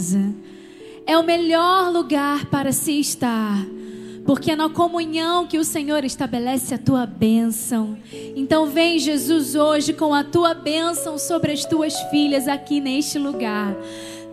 casa. É o melhor lugar para se estar porque é na comunhão que o Senhor estabelece a tua bênção. Então vem Jesus hoje com a tua bênção sobre as tuas filhas aqui neste lugar.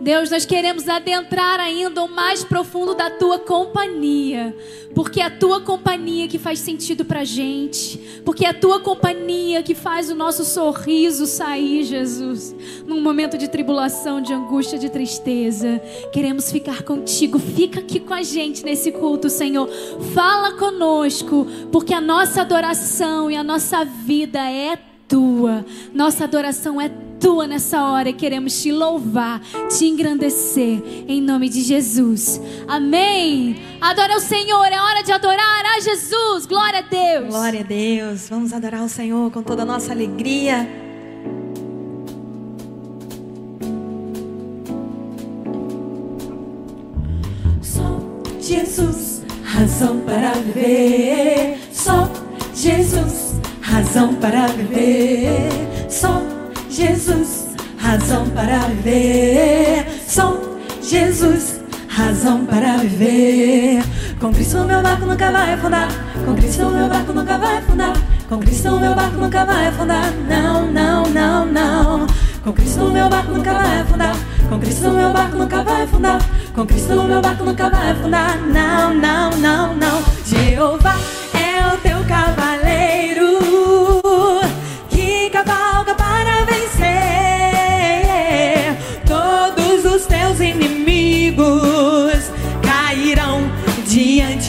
Deus, nós queremos adentrar ainda o mais profundo da tua companhia, porque é a tua companhia que faz sentido pra gente, porque é a tua companhia que faz o nosso sorriso sair, Jesus, num momento de tribulação, de angústia, de tristeza. Queremos ficar contigo, fica aqui com a gente nesse culto, Senhor. Fala conosco, porque a nossa adoração e a nossa vida é tua, nossa adoração é tua nessa hora e queremos te louvar, te engrandecer em nome de Jesus. Amém. Adora o Senhor, é hora de adorar a Jesus. Glória a Deus. Glória a Deus. Vamos adorar o Senhor com toda a nossa alegria. Só Jesus, razão para viver. Só Jesus, razão para viver. Só Jesus, razão para viver. Só Jesus, razão para viver. Com Cristo meu barco nunca vai afundar. Com Cristo meu barco nunca vai afundar. Com Cristo meu barco nunca vai afundar. Não, não, não, não. Com Cristo meu barco nunca vai afundar. Com Cristo meu barco nunca vai afundar. Com Cristo meu barco nunca vai afundar. Não, não, não, não. Jeová é o teu cavaleiro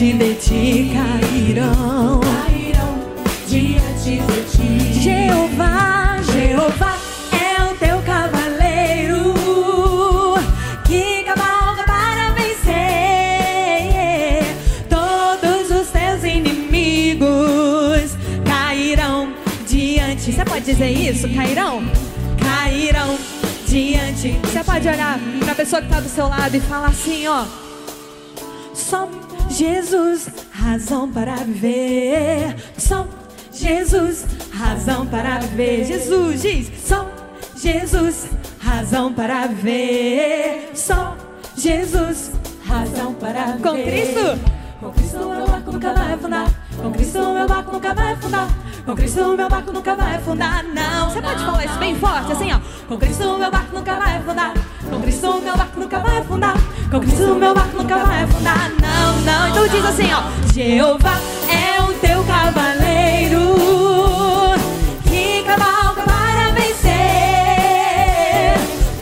de ti, cairão, cairão diante de ti. Jeová, Jeová é o teu cavaleiro que cavalga para vencer. Todos os teus inimigos cairão diante. Você pode dizer isso? Cairão? Cairão diante. Você pode olhar para a pessoa que está do seu lado e falar assim, ó. Só Jesus, razão para viver. Só Jesus, razão para viver. Jesus diz, só Jesus, razão para viver. Só Jesus, razão para viver. Com Cristo, com Cristo meu barco nunca vai afundar. Com Cristo meu barco nunca vai afundar. Com Cristo meu barco nunca vai afundar, não. Você pode falar isso bem forte, assim, ó. Com Cristo meu barco nunca vai afundar. Com Cristo meu barco nunca vai afundar. Com Cristo meu barco nunca vai afundar, não, não. Então diz assim, ó. Jeová é o teu cavaleiro que cavalga para vencer.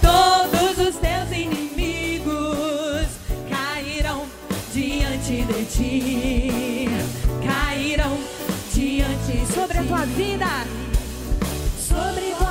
Todos os teus inimigos cairão diante de ti. Cairão sobre a tua vida. Sobre tua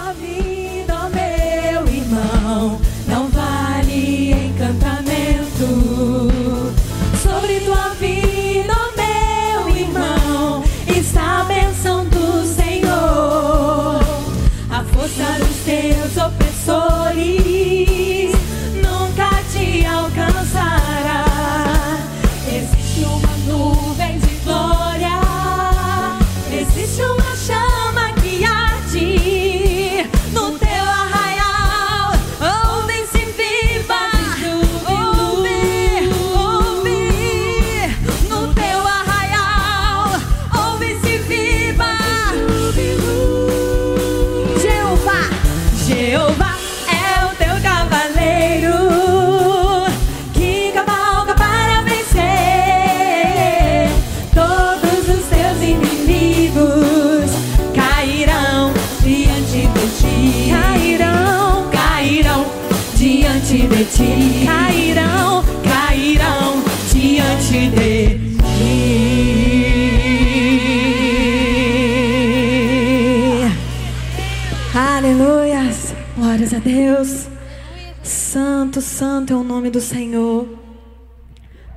Santo, é o nome do Senhor.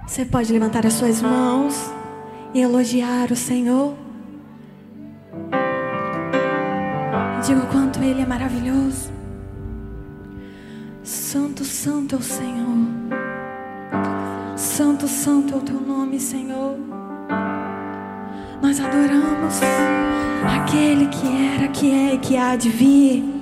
Você pode levantar as suas mãos e elogiar o Senhor. Diga o quanto Ele é maravilhoso. Santo, santo é o Senhor. Santo, santo é o teu nome, Senhor. Nós adoramos aquele que era, que é e que há de vir.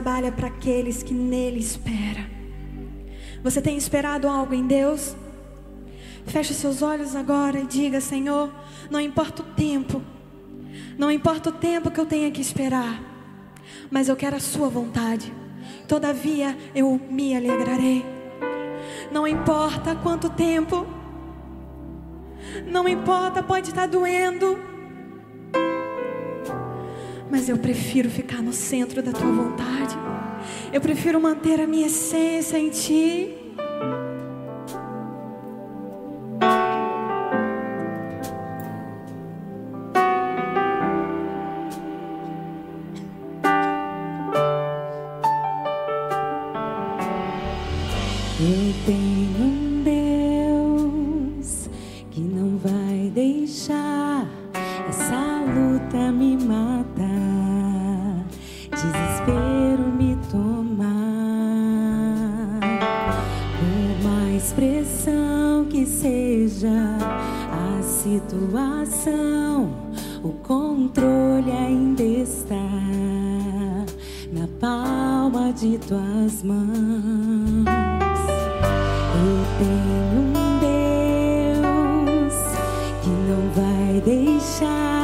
trabalha para aqueles que nele espera. Você tem esperado algo em Deus? Feche seus olhos agora e diga: Senhor, não importa o tempo, não importa o tempo que eu tenha que esperar, mas eu quero a Sua vontade. Todavia eu me alegrarei. Não importa quanto tempo, não importa, pode estar doendo, mas eu prefiro ficar no centro da Tua vontade. Eu prefiro manter a minha essência em Ti. a situação, o controle ainda está na palma de tuas mãos. Eu tenho um Deus que não vai deixar.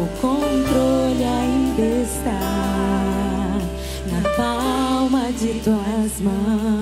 O controle ainda está na palma de tuas mãos.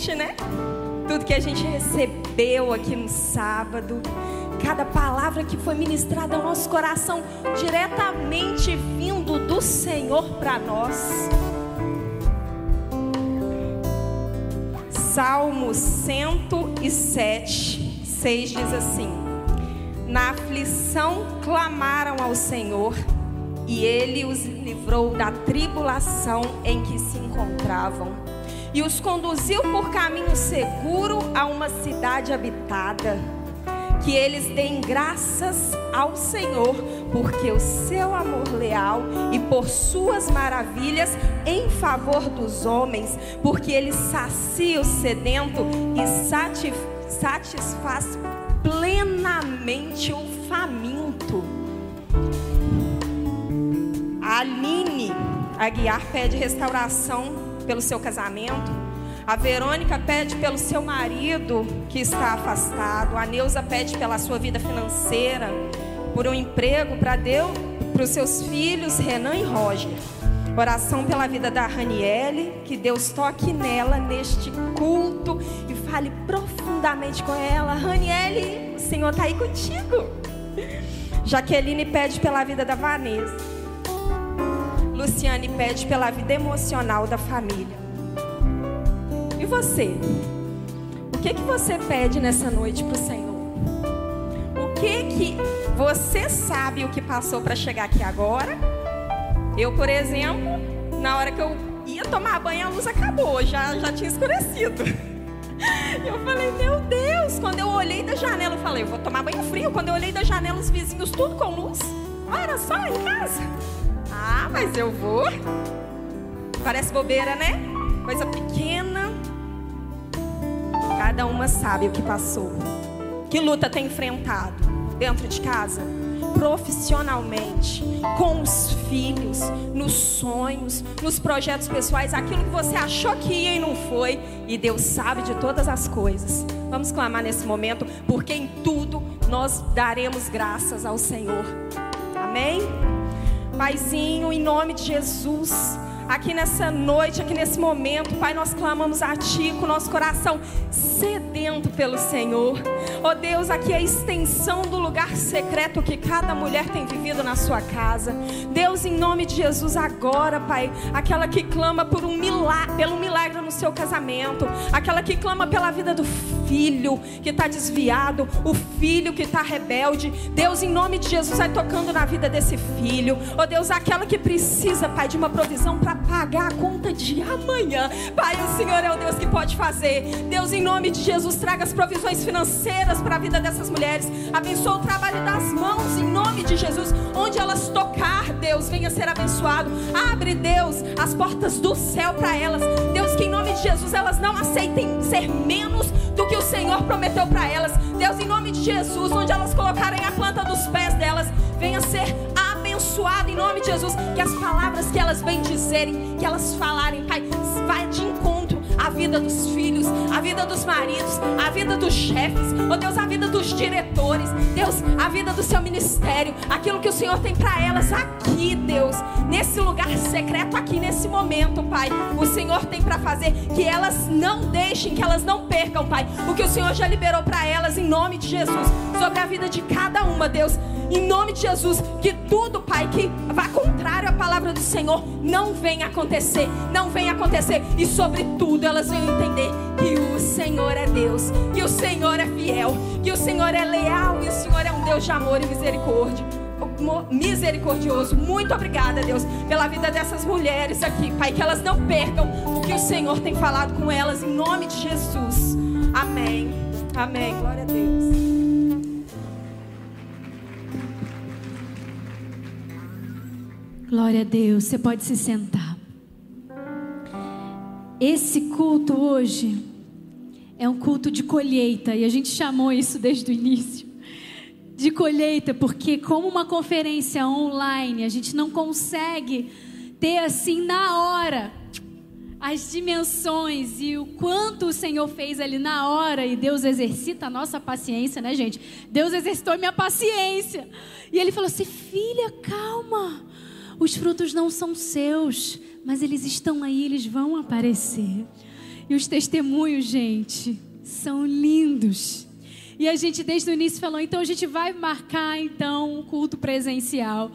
Monte, né? Tudo que a gente recebeu aqui no sábado, cada palavra que foi ministrada ao nosso coração, diretamente vindo do Senhor para nós. Salmo 107, 6 diz assim: Na aflição clamaram ao Senhor, e ele os livrou da tribulação em que se encontravam, e os conduziu por caminho seguro a uma cidade habitada que eles deem graças ao Senhor, porque o seu amor leal e por suas maravilhas em favor dos homens, porque ele sacia o sedento e satisfaz plenamente o faminto. Aline Aguiar pede restauração pelo seu casamento. A Verônica pede pelo seu marido que está afastado. A Neuza pede pela sua vida financeira, por um emprego para Deus, para os seus filhos Renan e Roger. Oração pela vida da Raniele, que Deus toque nela neste culto e fale profundamente com ela. Raniele, o Senhor está aí contigo. Jaqueline pede pela vida da Vanessa. Luciane pede pela vida emocional da família. E você? O que que você pede nessa noite para o Senhor? O que que você sabe o que passou para chegar aqui agora? Eu, por exemplo, na hora que eu ia tomar banho, a luz acabou, já, já tinha escurecido. Eu falei, meu Deus, quando eu olhei da janela, eu falei, eu vou tomar banho frio. Quando eu olhei da janela, os vizinhos tudo com luz. Olha só em casa. Ah, mas eu vou. Parece bobeira, né? Coisa pequena. Cada uma sabe o que passou. Que luta tem enfrentado dentro de casa, profissionalmente, com os filhos, nos sonhos, nos projetos pessoais, aquilo que você achou que ia e não foi, e Deus sabe de todas as coisas. Vamos clamar nesse momento, porque em tudo nós daremos graças ao Senhor. Amém? Paizinho, em nome de Jesus aqui nessa noite, aqui nesse momento, Pai, nós clamamos a Ti com o nosso coração sedento pelo Senhor. Oh Deus, aqui é a extensão do lugar secreto que cada mulher tem vivido na sua casa. Deus, em nome de Jesus, agora, Pai, aquela que clama por um milagre, pelo milagre no seu casamento, aquela que clama pela vida do filho que está desviado, o filho que está rebelde. Deus, em nome de Jesus, vai tocando na vida desse filho. Oh Deus, aquela que precisa, Pai, de uma provisão para pagar a conta de amanhã. Pai, o Senhor é o Deus que pode fazer. Deus, em nome de Jesus, traga as provisões financeiras para a vida dessas mulheres. Abençoa o trabalho das mãos, em nome de Jesus. Onde elas tocar, Deus, venha ser abençoado. Abre, Deus, as portas do céu para elas. Deus, que em nome de Jesus elas não aceitem ser menos do que o Senhor prometeu para elas. Deus, em nome de Jesus, onde elas colocarem a planta dos pés delas, venha ser abençoado em nome de Jesus. Que as palavras que elas vêm dizerem, que elas falarem, Pai, vai de encontro vida dos filhos, à vida dos maridos, à vida dos chefes, oh Deus, a vida dos diretores, Deus, a vida do seu ministério, aquilo que o Senhor tem para elas aqui, Deus, nesse lugar secreto, aqui nesse momento, Pai, o Senhor tem para fazer que elas não deixem, que elas não percam, Pai, o que o Senhor já liberou para elas em nome de Jesus, sobre a vida de cada uma, Deus em nome de Jesus, que tudo, Pai, que vá contrário à palavra do Senhor, não venha acontecer, não venha acontecer, e sobretudo elas venham entender que o Senhor é Deus, que o Senhor é fiel, que o Senhor é leal e o Senhor é um Deus de amor e misericórdia misericordioso. Muito obrigada, Deus, pela vida dessas mulheres aqui, Pai, que elas não percam o que o Senhor tem falado com elas, em nome de Jesus. Amém. Amém. Glória a Deus. Glória a Deus, você pode se sentar. Esse culto hoje é um culto de colheita e a gente chamou isso desde o início de colheita, porque como uma conferência online, a gente não consegue ter assim na hora as dimensões e o quanto o Senhor fez ali na hora, e Deus exercita a nossa paciência, né, gente? Deus exercitou minha paciência. E ele falou assim: filha, calma. Os frutos não são seus, mas eles estão aí, eles vão aparecer. E os testemunhos, gente, são lindos. E a gente desde o início falou, então a gente vai marcar então um culto presencial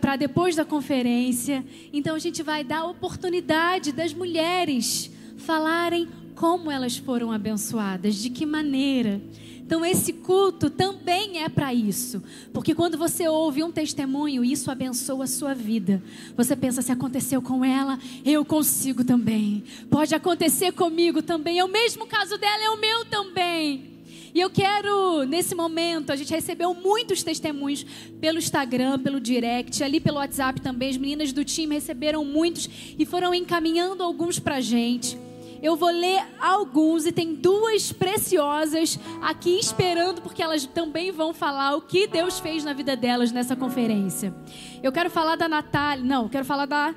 para depois da conferência. Então a gente vai dar a oportunidade das mulheres falarem como elas foram abençoadas, de que maneira. Então esse culto também é para isso, porque quando você ouve um testemunho, isso abençoa a sua vida. Você pensa se aconteceu com ela, eu consigo também. Pode acontecer comigo também. É o mesmo caso dela, é o meu também. E eu quero, nesse momento, a gente recebeu muitos testemunhos pelo Instagram, pelo direct, ali pelo WhatsApp também. As meninas do time receberam muitos e foram encaminhando alguns pra gente. Eu vou ler alguns e tem duas preciosas aqui esperando, porque elas também vão falar o que Deus fez na vida delas nessa conferência. Eu quero falar da Natália, não, quero falar da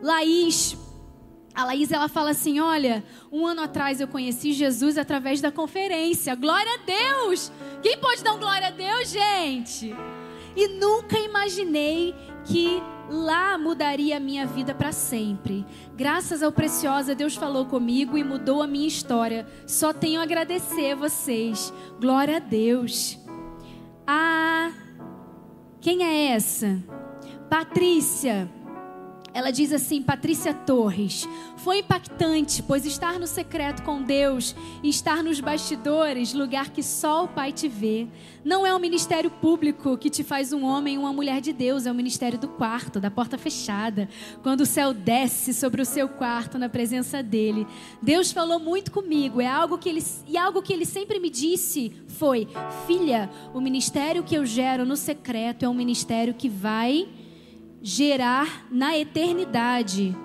Laís. A Laís, ela fala assim: Olha, um ano atrás eu conheci Jesus através da conferência. Glória a Deus! Quem pode dar um glória a Deus, gente? E nunca imaginei que lá mudaria a minha vida para sempre. Graças ao Preciosa, Deus falou comigo e mudou a minha história. Só tenho a agradecer a vocês. Glória a Deus. Ah, quem é essa? Patrícia. Ela diz assim, Patrícia Torres: Foi impactante, pois estar no secreto com Deus e estar nos bastidores, lugar que só o Pai te vê, não é um ministério público que te faz um homem ou uma mulher de Deus, é o ministério do quarto, da porta fechada, quando o céu desce sobre o seu quarto na presença dele. Deus falou muito comigo, é algo que ele e algo que ele sempre me disse foi: "Filha, o ministério que eu gero no secreto é um ministério que vai gerar na eternidade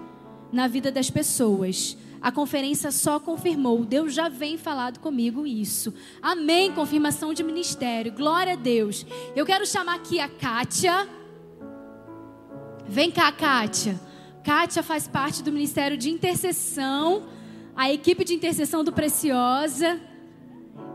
na vida das pessoas. A conferência só confirmou. Deus já vem falado comigo isso. Amém. Confirmação de ministério. Glória a Deus. Eu quero chamar aqui a Kátia. Vem cá, Kátia. Kátia faz parte do Ministério de Intercessão, a equipe de intercessão do Preciosa.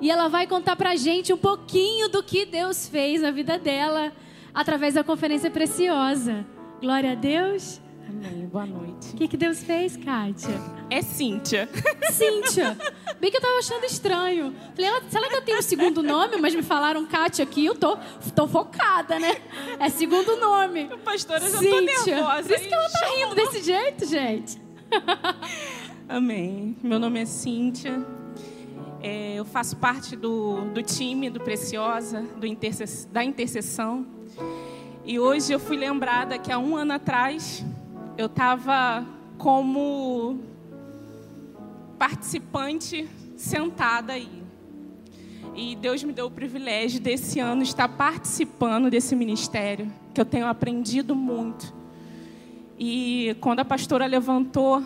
E ela vai contar pra gente um pouquinho do que Deus fez na vida dela através da conferência preciosa. Glória a Deus. Amém. Boa noite. O que, que Deus fez, Kátia? É Cíntia. Cíntia. Bem que eu tava achando estranho. Falei, ela, será que eu tenho o segundo nome? Mas me falaram Kátia aqui, eu tô, tô focada, né? É segundo nome. Pastora, eu já tô nervosa. Por isso que ela tá rindo desse jeito, gente. Amém. Meu nome é Cíntia. É, eu faço parte do, do time do Preciosa, do intercess, da intercessão. E hoje eu fui lembrada que há um ano atrás eu estava como participante sentada aí. E Deus me deu o privilégio desse ano estar participando desse ministério, que eu tenho aprendido muito. E quando a pastora levantou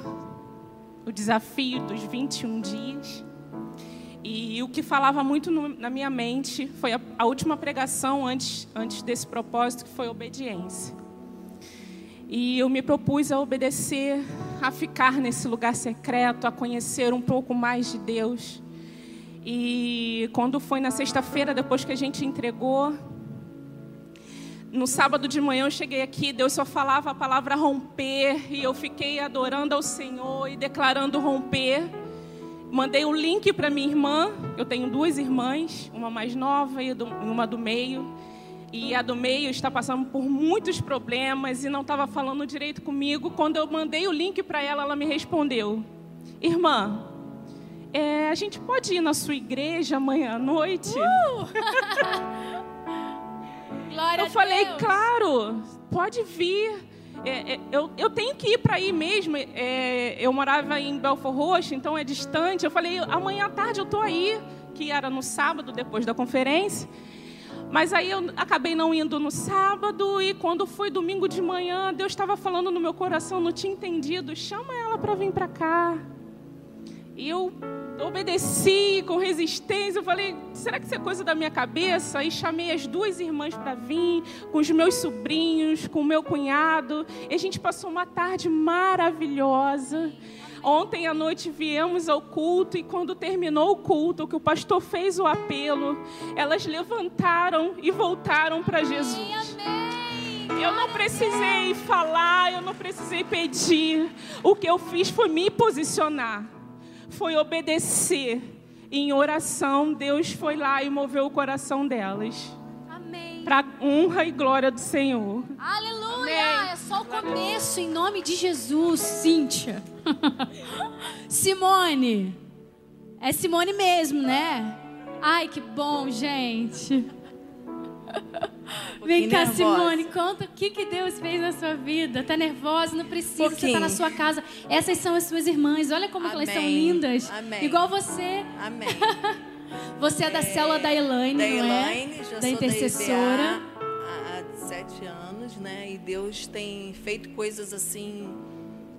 o desafio dos 21 dias, e o que falava muito no, na minha mente foi a, a, última pregação antes, antes desse propósito, que foi obediência. E eu me propus a obedecer, a ficar nesse lugar secreto, a conhecer um pouco mais de Deus. E quando foi na sexta-feira, depois que a gente entregou, no sábado de manhã eu cheguei aqui, Deus só falava a palavra romper, e eu fiquei adorando ao Senhor e declarando romper. Mandei o um link para minha irmã. Eu tenho duas irmãs, uma mais nova e uma do meio. E a do meio está passando por muitos problemas e não estava falando direito comigo. Quando eu mandei o link para ela, ela me respondeu: Irmã, é, a gente pode ir na sua igreja amanhã à noite? Uh! Eu falei, claro, pode vir. É, é, eu, eu, tenho que ir para aí mesmo. É, eu morava em Belfor Roxo, então é distante. Eu falei, amanhã à tarde eu estou aí, que era no sábado, depois da conferência. Mas aí eu acabei não indo no sábado e quando foi domingo de manhã, Deus estava falando no meu coração, não tinha entendido. Chama ela para vir para cá. E eu obedeci com resistência. Eu falei, será que isso é coisa da minha cabeça? Aí chamei as duas irmãs para vir, com os meus sobrinhos, com o meu cunhado. E a gente passou uma tarde maravilhosa. Ontem à noite viemos ao culto e quando terminou o culto, que o pastor fez o apelo, elas levantaram e voltaram para Jesus. Eu não precisei falar, eu não precisei pedir. O que eu fiz foi me posicionar, foi obedecer. Em oração, Deus foi lá e moveu o coração delas. Amém. Para honra e glória do Senhor. Aleluia! Amém. É só o começo, em nome de Jesus, Cíntia. Simone. É Simone mesmo, né? Ai, que bom, gente. Vem cá, nervosa. Simone, conta o que, que Deus fez na sua vida. Tá nervosa? Não precisa, você tá na Pouquinho. sua casa. Essas são as suas irmãs. Olha como que elas são Amém. lindas. Amém. Igual você. Amém. Você é da célula da Elaine, da não Elaine, é? já da sou intercessora. da EBA há sete anos, né? E Deus tem feito coisas assim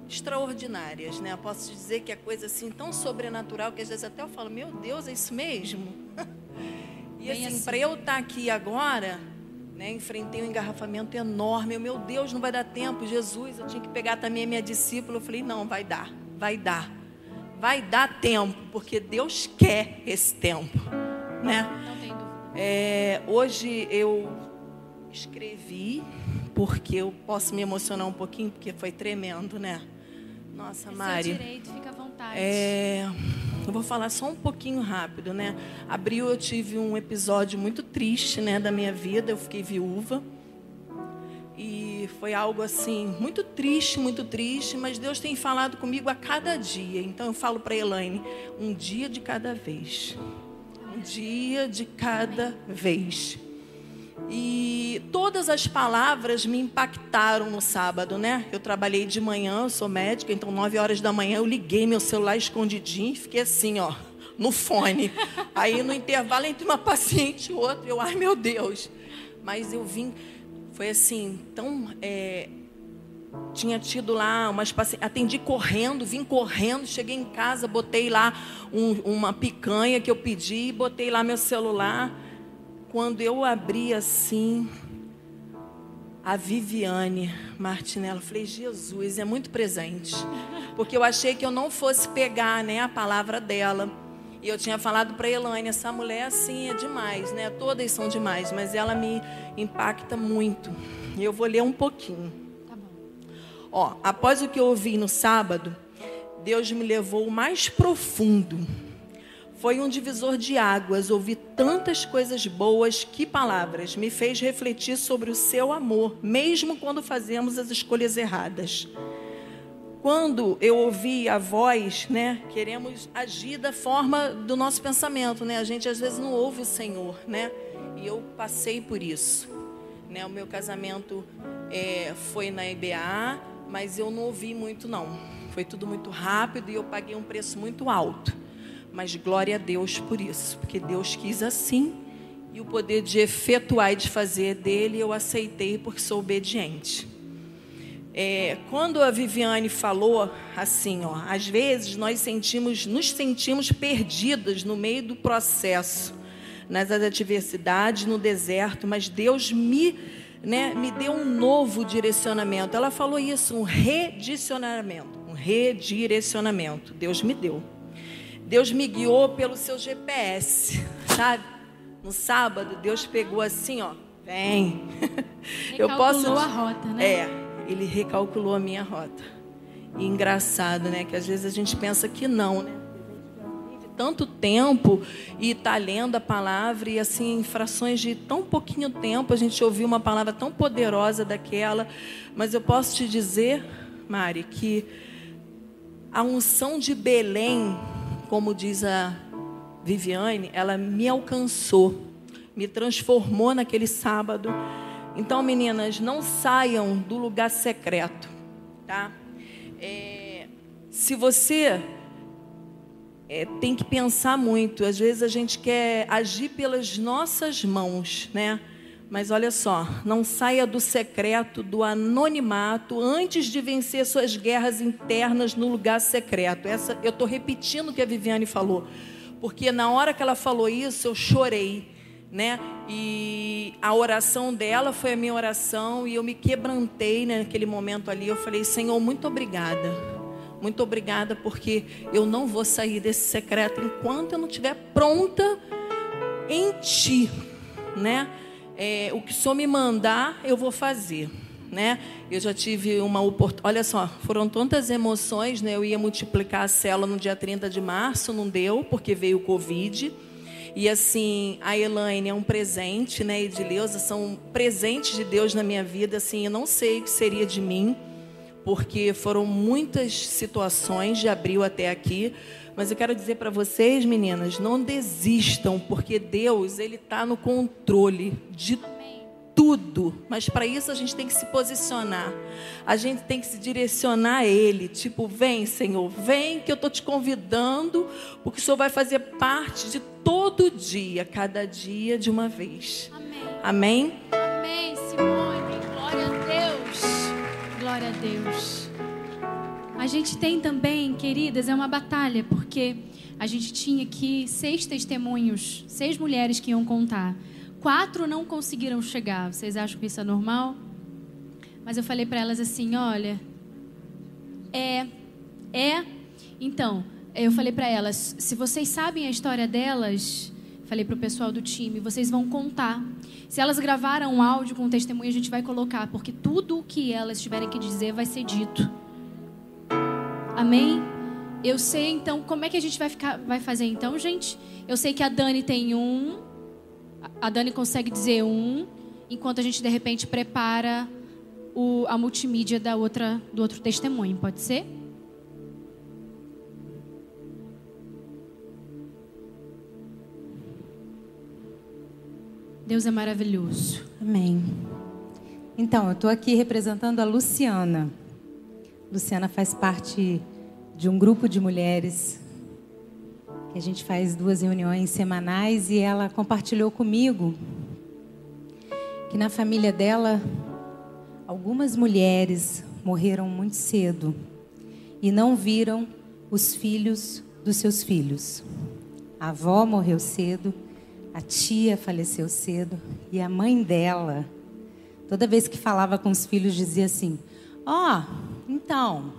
extraordinárias, né? Eu posso dizer que é coisa assim tão sobrenatural que às vezes até eu falo, meu Deus, é isso mesmo? e assim, assim. para eu estar aqui agora, né? Enfrentei um engarrafamento enorme. Eu, meu Deus, não vai dar tempo, Jesus. Eu tinha que pegar também a minha discípula. Eu falei, não, vai dar, vai dar. Vai dar tempo, porque Deus quer esse tempo, né? É, hoje eu escrevi, porque eu posso me emocionar um pouquinho, porque foi tremendo, né? Nossa, É seu Mari. direito, fica à vontade. É, eu vou falar só um pouquinho rápido, né? Abril eu tive um episódio muito triste, né, da minha vida. Eu fiquei viúva. E foi algo assim, muito triste, muito triste, mas Deus tem falado comigo a cada dia. Então eu falo para Elaine, um dia de cada vez. Um dia de cada vez. E todas as palavras me impactaram no sábado, né? Eu trabalhei de manhã, eu sou médica, então nove horas da manhã eu liguei meu celular escondidinho e fiquei assim, ó, no fone. Aí no intervalo entre uma paciente e outra, eu, ai meu Deus. Mas eu vim, foi assim, tão. é, tinha tido lá umas pacientes, atendi correndo, vim correndo, cheguei em casa, botei lá um- uma picanha que eu pedi, botei lá meu celular. Quando eu abri assim, a Viviane Martinello, eu falei, Jesus, é muito presente. Porque eu achei que eu não fosse pegar né, a palavra dela. E eu tinha falado para Elaine, essa mulher assim é demais, né? Todas são demais, mas ela me impacta muito. E eu vou ler um pouquinho. Tá bom. Ó, após o que eu ouvi no sábado, Deus me levou ao mais profundo. Foi um divisor de águas, ouvi tantas coisas boas, que palavras, me fez refletir sobre o seu amor, mesmo quando fazemos as escolhas erradas. Quando eu ouvi a voz, né, queremos agir da forma do nosso pensamento, né? A gente às vezes não ouve o Senhor, né? E eu passei por isso, né? O meu casamento é, foi na EBA, mas eu não ouvi muito não. Foi tudo muito rápido e eu paguei um preço muito alto. Mas glória a Deus por isso, porque Deus quis assim e o poder de efetuar e de fazer dele eu aceitei porque sou obediente. É, quando a Viviane falou assim, ó, às vezes nós sentimos, nos sentimos perdidas no meio do processo, nas adversidades, no deserto, mas Deus me, né, me deu um novo direcionamento. Ela falou isso, um redicionamento, um redirecionamento. Deus me deu. Deus me guiou pelo seu GPS, sabe? No sábado, Deus pegou assim, ó, vem. Recalculou a rota, né? É, ele recalculou a minha rota. E engraçado, né? Que às vezes a gente pensa que não, né? Tanto tempo e está lendo a palavra e assim, em frações de tão pouquinho tempo a gente ouviu uma palavra tão poderosa daquela. Mas eu posso te dizer, Mari, que a unção de Belém, como diz a Viviane, ela me alcançou, me transformou naquele sábado. Então, meninas, não saiam do lugar secreto, tá? É, se você é, tem que pensar muito, às vezes a gente quer agir pelas nossas mãos, né? Mas olha só, não saia do secreto, do anonimato, antes de vencer suas guerras internas no lugar secreto. Essa eu estou repetindo o que a Viviane falou, porque na hora que ela falou isso, eu chorei, né? E a oração dela foi a minha oração e eu me quebrantei né, naquele momento ali. Eu falei, Senhor, muito obrigada. Muito obrigada, porque eu não vou sair desse secreto enquanto eu não estiver pronta em Ti, né? É, o que o Senhor me mandar, eu vou fazer. Né? Eu já tive uma oportunidade. Olha só, foram tantas emoções, né? Eu ia multiplicar a célula no dia 30 de março, não deu, porque veio o Covid. E assim, a Elaine é um presente, né? E são presentes de Deus na minha vida. Assim, eu não sei o que seria de mim, porque foram muitas situações de abril até aqui. Mas eu quero dizer para vocês, meninas, não desistam, porque Deus ele está no controle de tudo. Mas para isso a gente tem que se posicionar. A gente tem que se direcionar a Ele. Tipo, vem, Senhor, vem que eu estou te convidando, porque o Senhor vai fazer parte de todo dia, cada dia de uma vez. Amém. Amém? Amém, Simone. Glória a Deus. Glória a Deus. A gente tem também, queridas, é uma batalha, porque a gente tinha aqui seis testemunhos, seis mulheres que iam contar. Quatro não conseguiram chegar. Vocês acham que isso é normal? Mas eu falei para elas assim: olha, é, é. Então, eu falei para elas: se vocês sabem a história delas, falei para o pessoal do time, vocês vão contar. Se elas gravaram um áudio com um testemunho, a gente vai colocar, porque tudo o que elas tiverem que dizer vai ser dito. Amém? Eu sei então como é que a gente vai ficar, vai fazer então, gente? Eu sei que a Dani tem um, a Dani consegue dizer um, enquanto a gente de repente prepara o, a multimídia da outra, do outro testemunho, pode ser? Deus é maravilhoso. Amém. Então, eu estou aqui representando a Luciana. Luciana faz parte de um grupo de mulheres que a gente faz duas reuniões semanais e ela compartilhou comigo que na família dela algumas mulheres morreram muito cedo e não viram os filhos dos seus filhos. A avó morreu cedo, a tia faleceu cedo e a mãe dela, toda vez que falava com os filhos, dizia assim: Ó, oh, então,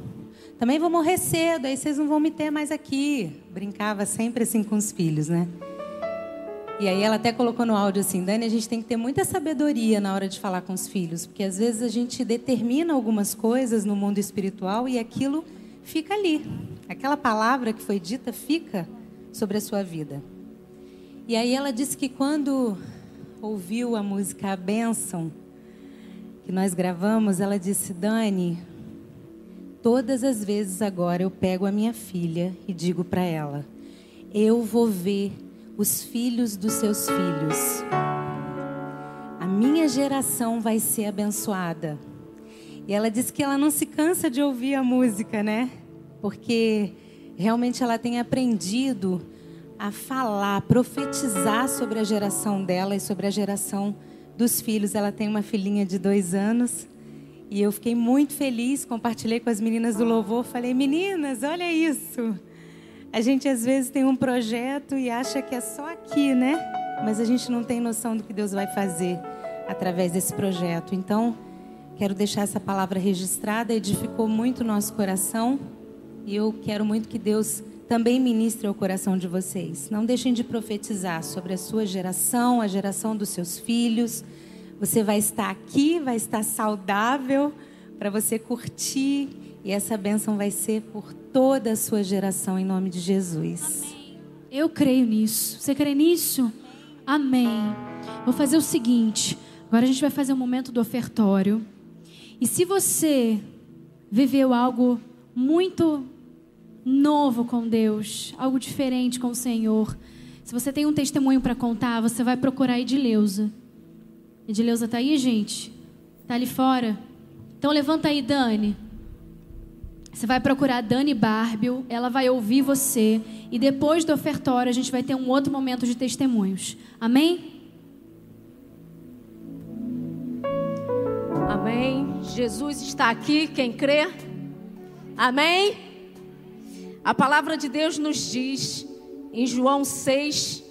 também vou morrer cedo, aí vocês não vão me ter mais aqui. Brincava sempre assim com os filhos, né? E aí ela até colocou no áudio assim, Dani, a gente tem que ter muita sabedoria na hora de falar com os filhos, porque às vezes a gente determina algumas coisas no mundo espiritual e aquilo fica ali. Aquela palavra que foi dita fica sobre a sua vida. E aí ela disse que quando ouviu a música A Bênção, que nós gravamos, ela disse, Dani, Todas as vezes agora eu pego a minha filha e digo para ela: Eu vou ver os filhos dos seus filhos. A minha geração vai ser abençoada. E ela diz que ela não se cansa de ouvir a música, né? Porque realmente ela tem aprendido a falar, profetizar sobre a geração dela e sobre a geração dos filhos. Ela tem uma filhinha de dois anos. E eu fiquei muito feliz, compartilhei com as meninas do louvor, falei: "Meninas, olha isso. A gente às vezes tem um projeto e acha que é só aqui, né? Mas a gente não tem noção do que Deus vai fazer através desse projeto. Então, quero deixar essa palavra registrada, edificou muito o nosso coração, e eu quero muito que Deus também ministre ao coração de vocês. Não deixem de profetizar sobre a sua geração, a geração dos seus filhos você vai estar aqui, vai estar saudável para você curtir e essa bênção vai ser por toda a sua geração em nome de Jesus. Amém. Eu creio nisso. Você crê nisso? Amém. Vou fazer o seguinte. Agora a gente vai fazer um momento do ofertório. E se você viveu algo muito novo com Deus, algo diferente com o Senhor, se você tem um testemunho para contar, você vai procurar Edileuza. Edileuza está aí, gente? Está ali fora? Então levanta aí, Dani. Você vai procurar Dani Barbio, ela vai ouvir você e depois do ofertório a gente vai ter um outro momento de testemunhos. Amém? Amém. Jesus está aqui, quem crê? Amém. A palavra de Deus nos diz em João 6,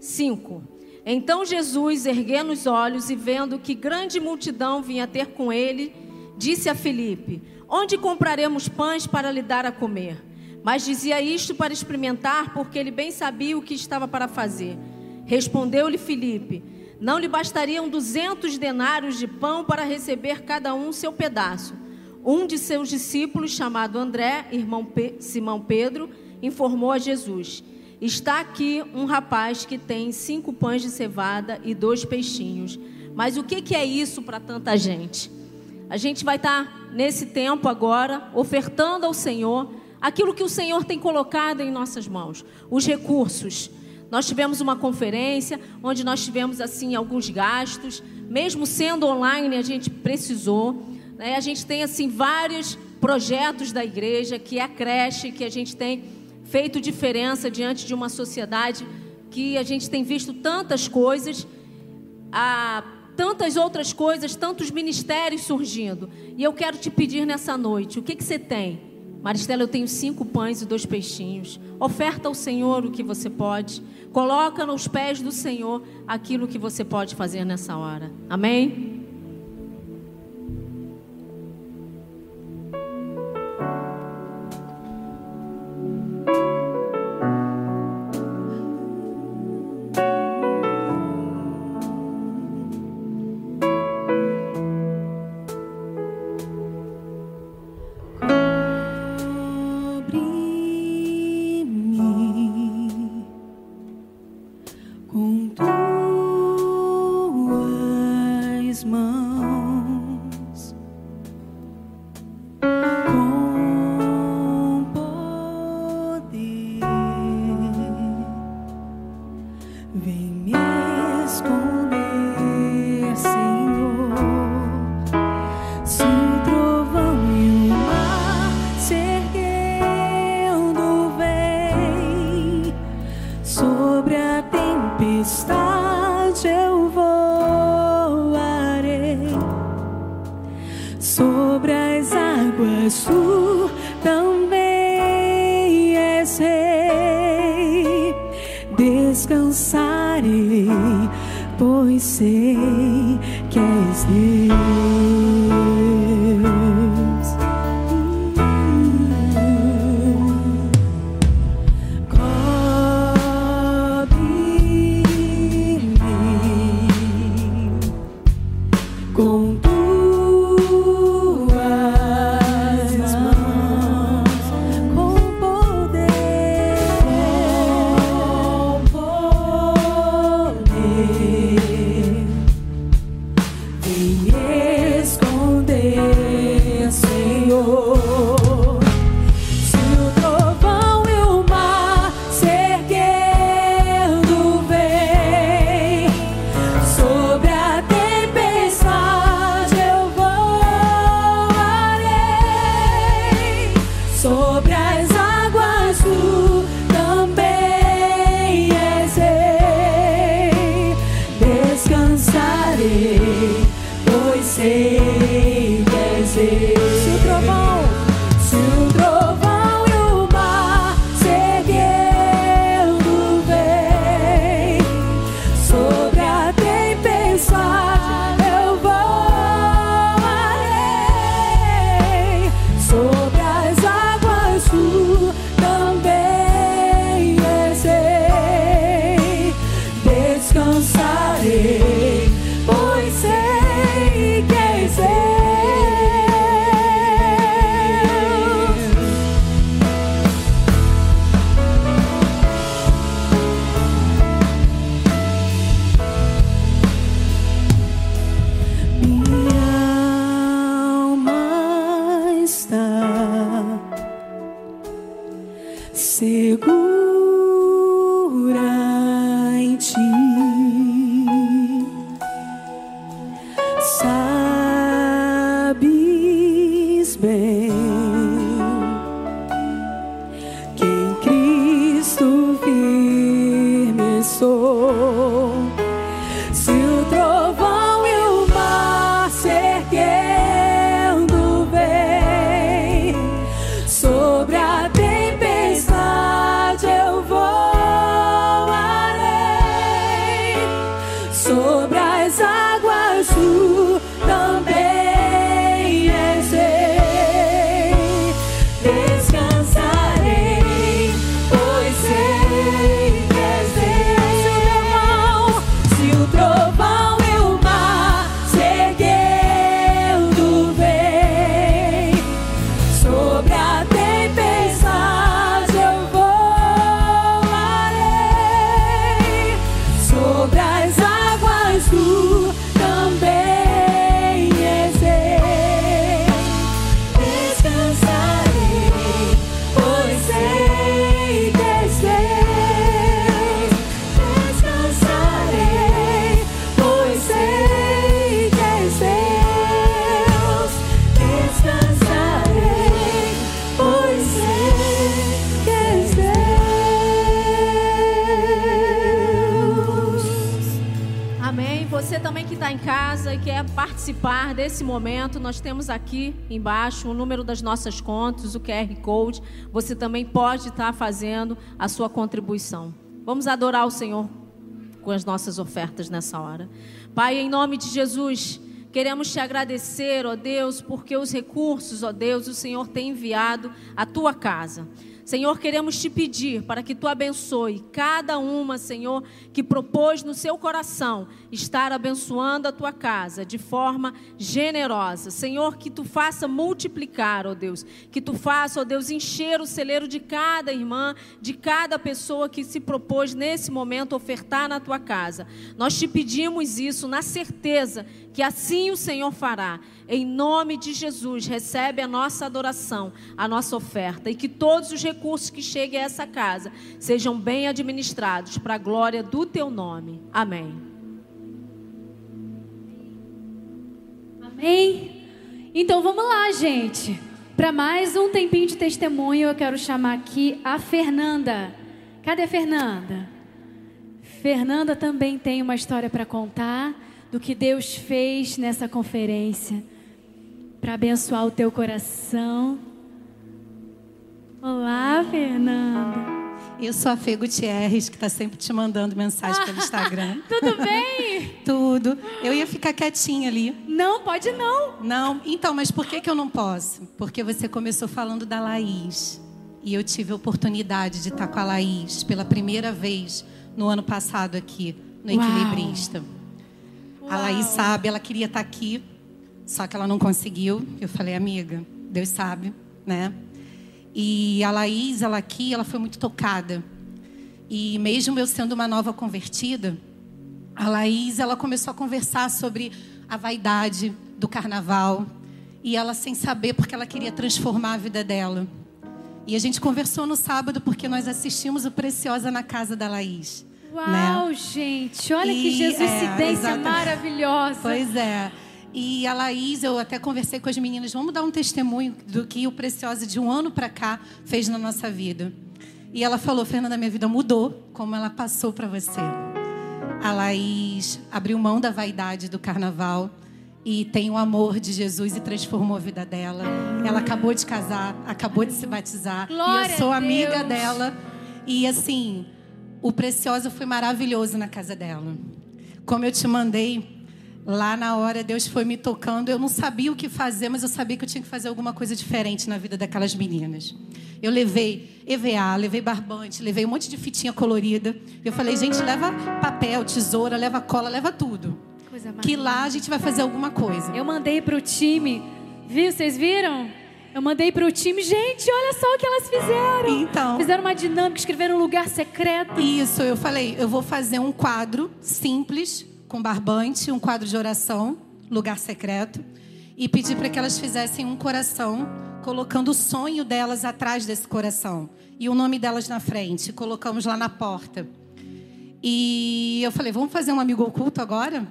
5. Então Jesus, erguendo os olhos e vendo que grande multidão vinha ter com ele, disse a Filipe: Onde compraremos pães para lhe dar a comer? Mas dizia isto para experimentar, porque ele bem sabia o que estava para fazer. Respondeu-lhe Filipe: Não lhe bastariam duzentos denários de pão para receber cada um seu pedaço. Um de seus discípulos, chamado André, irmão Pe Simão Pedro, informou a Jesus: Está aqui um rapaz que tem cinco pães de cevada e dois peixinhos. Mas o que, que é isso para tanta gente? A gente vai estar tá nesse tempo agora ofertando ao Senhor aquilo que o Senhor tem colocado em nossas mãos, os recursos. Nós tivemos uma conferência onde nós tivemos assim alguns gastos, mesmo sendo online, a gente precisou. Né? A gente tem assim vários projetos da igreja, que é a creche, que a gente tem feito diferença diante de uma sociedade que a gente tem visto tantas coisas, há tantas outras coisas, tantos ministérios surgindo. E eu quero te pedir nessa noite, o que, que você tem? Maristela, eu tenho cinco pães e dois peixinhos. Oferta ao Senhor o que você pode. Coloca nos pés do Senhor aquilo que você pode fazer nessa hora. Amém? Nós temos aqui embaixo o número das nossas contas, o QR Code. Você também pode estar fazendo a sua contribuição. Vamos adorar o Senhor com as nossas ofertas nessa hora. Pai, em nome de Jesus, queremos te agradecer, ó Deus, porque os recursos, ó Deus, o Senhor tem enviado à tua casa. Senhor, queremos te pedir para que tu abençoe cada uma, Senhor, que propôs no seu coração estar abençoando a tua casa de forma generosa. Senhor, que tu faça multiplicar, ó Deus, que tu faça, ó Deus, encher o celeiro de cada irmã, de cada pessoa que se propôs nesse momento ofertar na tua casa. Nós te pedimos isso na certeza que assim o Senhor fará. Em nome de Jesus, recebe a nossa adoração, a nossa oferta e que todos os recursos que cheguem a essa casa sejam bem administrados para a glória do teu nome. Amém. Amém? Então vamos lá, gente. Para mais um tempinho de testemunho, eu quero chamar aqui a Fernanda. Cadê a Fernanda? Fernanda também tem uma história para contar do que Deus fez nessa conferência para abençoar o teu coração. Olá, Fernanda. Eu sou a Fê Gutierrez, que está sempre te mandando mensagem pelo Instagram. Tudo bem? Tudo. Eu ia ficar quietinha ali. Não, pode não. Não, então, mas por que, que eu não posso? Porque você começou falando da Laís. E eu tive a oportunidade de estar com a Laís pela primeira vez no ano passado aqui, no Uau. Equilibrista. A Laís sabe, ela queria estar aqui, só que ela não conseguiu. Eu falei, amiga, Deus sabe, né? E a Laís, ela aqui, ela foi muito tocada. E mesmo eu sendo uma nova convertida, a Laís, ela começou a conversar sobre a vaidade do carnaval. E ela sem saber, porque ela queria transformar a vida dela. E a gente conversou no sábado, porque nós assistimos o Preciosa na casa da Laís. Uau, né? gente, olha que E, Jesuicidência é, exatamente. maravilhosa. Pois é. E a Laís, eu até conversei com as meninas, vamos dar um testemunho do que o Preciosa de um ano para cá fez na nossa vida. E ela falou, Fernanda, minha vida mudou, como ela passou para você. A Laís abriu mão da vaidade do carnaval e tem o amor de Jesus e transformou a vida dela. Ela acabou de casar, acabou de se batizar. Glória e eu sou amiga dela. E assim, o Preciosa foi maravilhoso na casa dela. Como eu te mandei, lá na hora Deus foi me tocando. Eu não sabia o que fazer, mas eu sabia que eu tinha que fazer alguma coisa diferente na vida daquelas meninas. Eu levei EVA, levei barbante, levei um monte de fitinha colorida. Eu falei, gente, leva papel, tesoura, leva cola, leva tudo. Coisa Que lá a gente vai fazer alguma coisa. Eu mandei pro time, viu? Vocês viram? Eu mandei pro time, gente, olha só o que elas fizeram. Então. Fizeram uma dinâmica, escreveram um lugar secreto. Isso, eu falei, eu vou fazer um quadro simples, com barbante, um quadro de oração, lugar secreto, e pedir para que elas fizessem um coração, colocando o sonho delas atrás desse coração e o nome delas na frente. Colocamos lá na porta. E eu falei, vamos fazer um amigo oculto agora?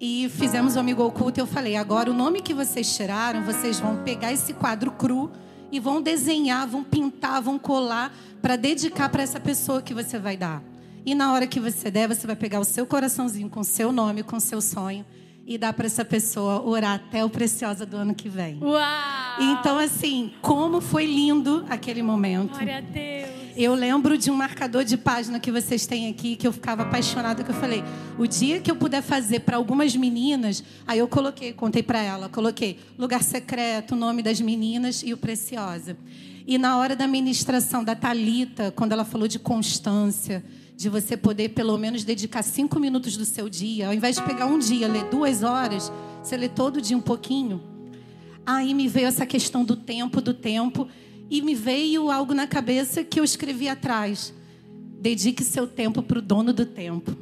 E fizemos o amigo oculto e eu falei, agora o nome que vocês tiraram, vocês vão pegar esse quadro cru e vão desenhar, vão pintar, vão colar para dedicar para essa pessoa que você vai dar. E na hora que você der, você vai pegar o seu coraçãozinho com seu nome, com seu sonho e dar para essa pessoa orar até o preciosa do ano que vem. Uau! Então assim, como foi lindo aquele momento. Glória a Deus. Eu lembro de um marcador de página que vocês têm aqui, que eu ficava apaixonada, que eu falei, o dia que eu puder fazer para algumas meninas, aí eu coloquei, contei para ela, coloquei lugar secreto, o nome das meninas e o Preciosa. E na hora da ministração da Talita, quando ela falou de constância, de você poder pelo menos dedicar cinco minutos do seu dia, ao invés de pegar um dia, ler duas horas, você lê todo dia um pouquinho. Aí me veio essa questão do tempo, do tempo, e me veio algo na cabeça que eu escrevi atrás. Dedique seu tempo para o dono do tempo.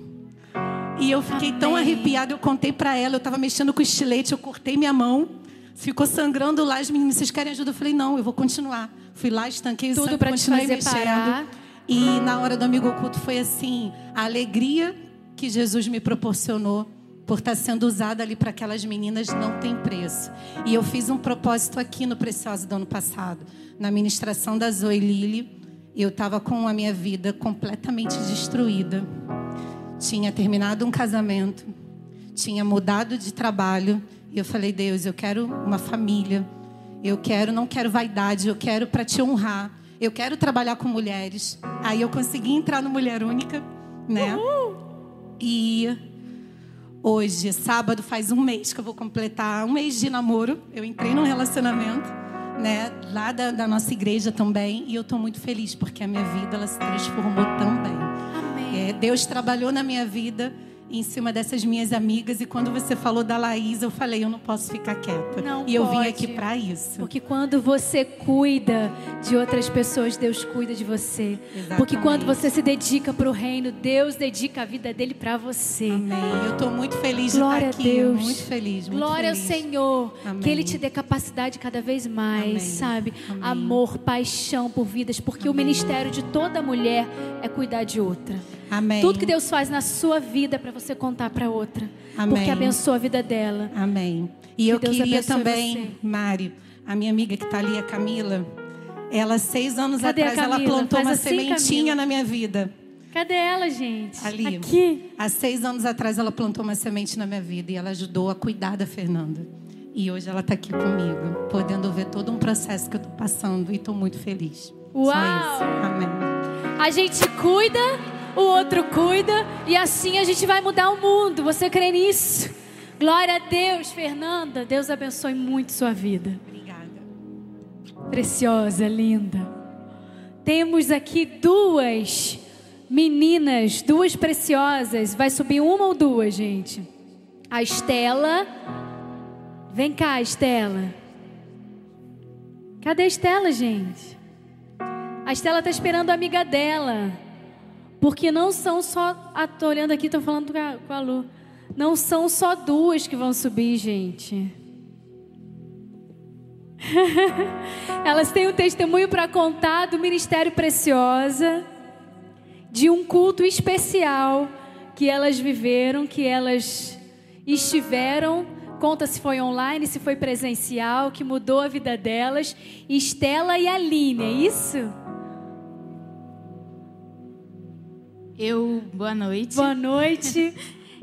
E eu fiquei tão Amém. arrepiada, eu contei para ela, eu estava mexendo com o estilete, eu cortei minha mão, ficou sangrando lá, as meninas, vocês querem ajuda? Eu falei, não, eu vou continuar. Fui lá, estanquei o Tudo sangue, pra te continuei fazer mexendo. parar. E na hora do amigo oculto foi assim, a alegria que Jesus me proporcionou por estar sendo usada ali para aquelas meninas não tem preço. E eu fiz um propósito aqui no Preciosa do ano passado, na ministração da Zoe Lili, eu estava com a minha vida completamente destruída. Tinha terminado um casamento, tinha mudado de trabalho E eu falei, Deus, eu quero uma família. Eu quero, não quero vaidade, eu quero para te honrar. Eu quero trabalhar com mulheres. Aí eu consegui entrar no Mulher Única, né? E hoje, sábado, faz um mês que eu vou completar um mês de namoro. Eu entrei num relacionamento, né? Lá da, da nossa igreja também. E eu estou muito feliz porque a minha vida ela se transformou também. É, Deus trabalhou na minha vida em cima dessas minhas amigas e quando você falou da Laís, eu falei, eu não posso ficar quieta. Não e eu vim pode. aqui para isso. Porque quando você cuida de outras pessoas, Deus cuida de você. Exatamente. Porque quando você se dedica para o reino, Deus dedica a vida dele para você. Amém. Eu estou muito feliz de Glória a estar aqui. Deus. Muito feliz, muito Glória ao feliz. Senhor. Amém. Que Ele te dê capacidade cada vez mais, Amém. sabe? Amor, paixão por vidas. Porque o ministério de toda mulher é cuidar de outra. Amém. Tudo que Deus faz na sua vida é para você contar para outra. Amém. Porque abençoa a vida dela. Amém. E Que eu Deus queria também, você. Mari, a minha amiga que está ali, a Camila, ela, seis anos Cadê atrás, ela plantou Faz uma assim, sementinha Camila. na minha vida. Cadê ela, gente? Ali. Aqui. Há seis anos atrás, ela plantou uma semente na minha vida e ela ajudou a cuidar da Fernanda. E hoje ela está aqui comigo, podendo ver todo um processo que eu estou passando e estou muito feliz. Uau! Amém. A gente cuida, o outro cuida e assim a gente vai mudar o mundo. Você crê nisso? Glória a Deus, Fernanda. Deus abençoe muito sua vida. Obrigada. Preciosa, linda. Temos aqui duas meninas, duas preciosas. Vai subir uma ou duas, gente? A Estela. Vem cá, Estela. Cadê a Estela, gente? A Estela tá esperando a amiga dela. Porque não são só. Ah, tô olhando aqui, tô falando com a, com a Lu. Não são só duas que vão subir, gente. Elas têm um testemunho para contar do Ministério Preciosa, de um culto especial que elas viveram, que elas estiveram. Conta se foi online, se foi presencial, que mudou a vida delas. Estela e Aline, é isso? Eu, boa noite. Boa noite.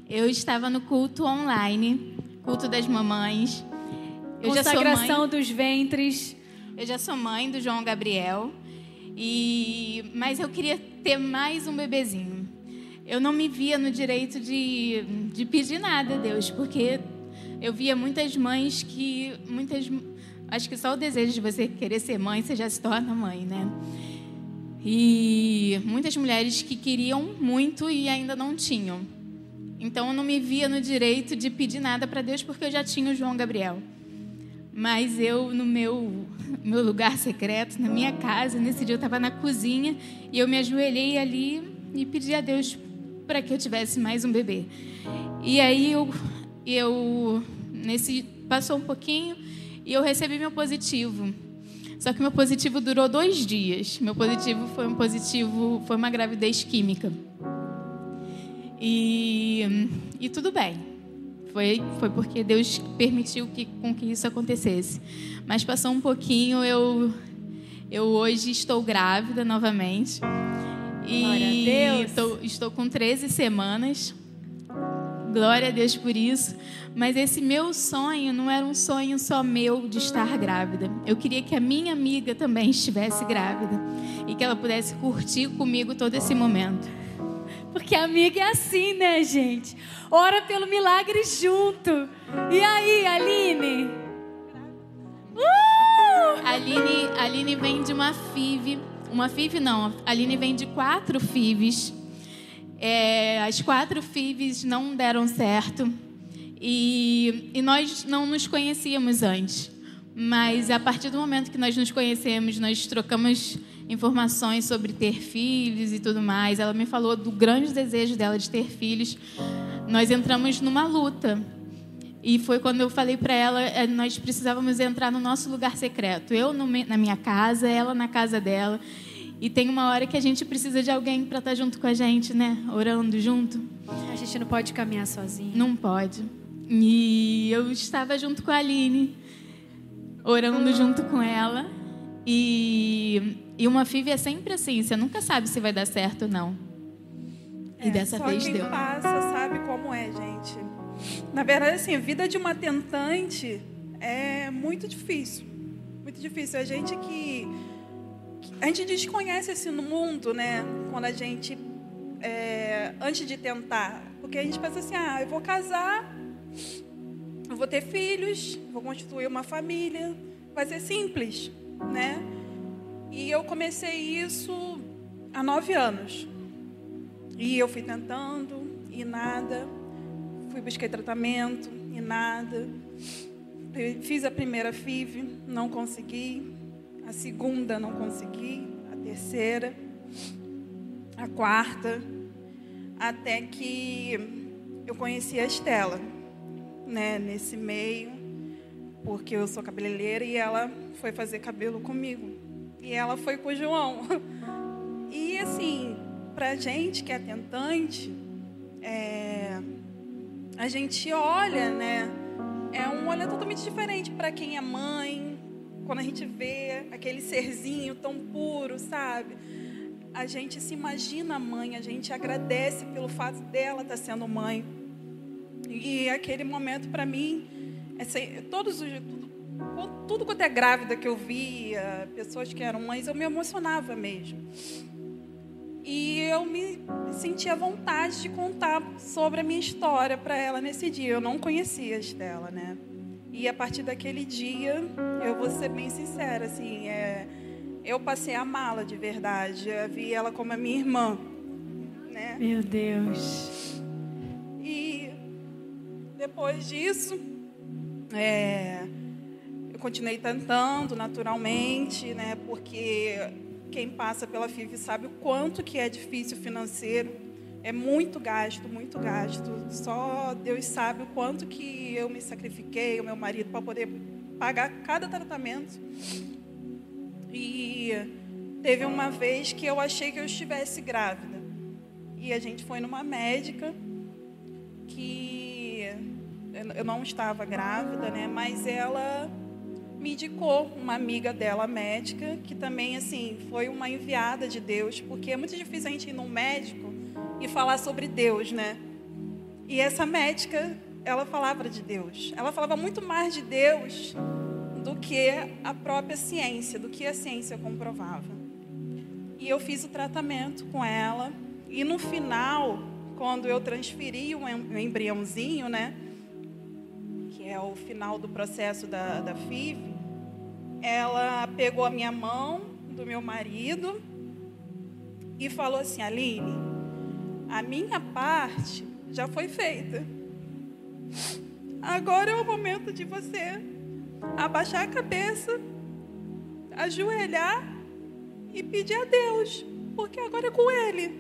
Eu estava no culto online, culto das mamães. Eu já sou Consagração mãe, dos ventres. eu já sou mãe do João Gabriel. E mas eu queria ter mais um bebezinho. Eu não me via no direito de, de pedir nada a Deus, porque eu via muitas mães que muitas acho que só o desejo de você querer ser mãe, você já se torna mãe, né? E muitas mulheres que queriam muito e ainda não tinham. Então eu não me via no direito de pedir nada para Deus porque eu já tinha o João Gabriel. Mas eu, no meu, meu lugar secreto, na minha casa, nesse dia eu estava na cozinha e eu me ajoelhei ali e pedi a Deus para que eu tivesse mais um bebê. E aí eu, eu nesse passou um pouquinho e eu recebi meu positivo. Só que meu positivo durou dois dias. Meu positivo foi um positivo, foi uma gravidez química. E, e tudo bem. Foi, foi porque Deus permitiu que, com que isso acontecesse. Mas passou um pouquinho, eu, eu hoje estou grávida novamente. E Glória a Deus. Estou, estou com 13 semanas. Glória a Deus por isso. Mas esse meu sonho não era um sonho só meu de estar grávida. Eu queria que a minha amiga também estivesse grávida. E que ela pudesse curtir comigo todo esse momento. Porque amiga é assim, né, gente? Ora pelo milagre junto. E aí, Aline? Uh! Aline, Aline vem de uma FIV. Uma FIV não, Aline vem de quatro FIVs. É, as quatro FIVs não deram certo. E, e nós não nos conhecíamos antes. Mas a partir do momento que nós nos conhecemos, nós trocamos informações sobre ter filhos e tudo mais. Ela me falou do grande desejo dela de ter filhos. Nós entramos numa luta. E foi quando eu falei para ela, eh, nós precisávamos entrar no nosso lugar secreto. Eu na minha casa, ela na casa dela. E tem uma hora que a gente precisa de alguém para estar junto com a gente, né? Orando junto. A gente não pode caminhar sozinho. Não pode. E eu estava junto com a Aline, orando junto com ela. E, e uma FIV é sempre assim, você nunca sabe se vai dar certo ou não. E É, dessa só vez quem deu. passa sabe como é, gente. Na verdade, assim, a vida de uma tentante é muito difícil. Muito difícil. A gente que. A gente desconhece esse mundo, né? Quando a gente. é, antes de tentar. Porque a gente pensa assim: ah, eu vou casar, eu vou ter filhos, vou constituir uma família. Vai ser simples, né? E eu comecei isso há nove anos. E eu fui tentando e nada. Fui buscar tratamento e nada. Fiz a primeira FIV, não consegui. A segunda, não consegui. A terceira. A quarta. Até que eu conheci a Estela, né, nesse meio, porque eu sou cabeleireira e ela foi fazer cabelo comigo. E ela foi com o João. E assim, pra gente que é tentante, é, a gente olha, né? É um olhar totalmente diferente para quem é mãe, quando a gente vê aquele serzinho tão puro, sabe? A gente se imagina mãe, a gente agradece pelo fato dela estar sendo mãe. E aquele momento para mim, sem- todos os tudo, tudo quanto é grávida que eu via, pessoas que eram mães, eu me emocionava mesmo. E eu me sentia vontade de contar sobre a minha história para ela nesse dia. Eu não conhecia a Estela, né? E a partir daquele dia, eu vou ser bem sincera, assim, é, eu passei a amá-la de verdade. Eu vi ela como a minha irmã, né? Meu Deus. E depois disso, é, eu continuei tentando naturalmente, né? Porque quem passa pela FIV sabe o quanto que é difícil financeiro. É muito gasto, muito gasto. Só Deus sabe o quanto que eu me sacrifiquei, o meu marido, para poder pagar cada tratamento. E teve uma vez que eu achei que eu estivesse grávida. E a gente foi numa médica que eu- não estava grávida, né? Mas ela me indicou uma amiga dela médica que também assim foi uma enviada de Deus, porque é muito difícil a gente ir num médico e falar sobre Deus, né? E essa médica, ela falava de Deus. Ela falava muito mais de Deus do que a própria ciência, do que a ciência comprovava. E eu fiz o tratamento com ela. E no final, quando eu transferi o embriãozinho, né? É o final do processo da, da FIV, ela pegou a minha mão do meu marido e falou assim: Aline, a minha parte já foi feita. Agora é o momento de você abaixar a cabeça, ajoelhar e pedir a Deus, porque agora é com Ele.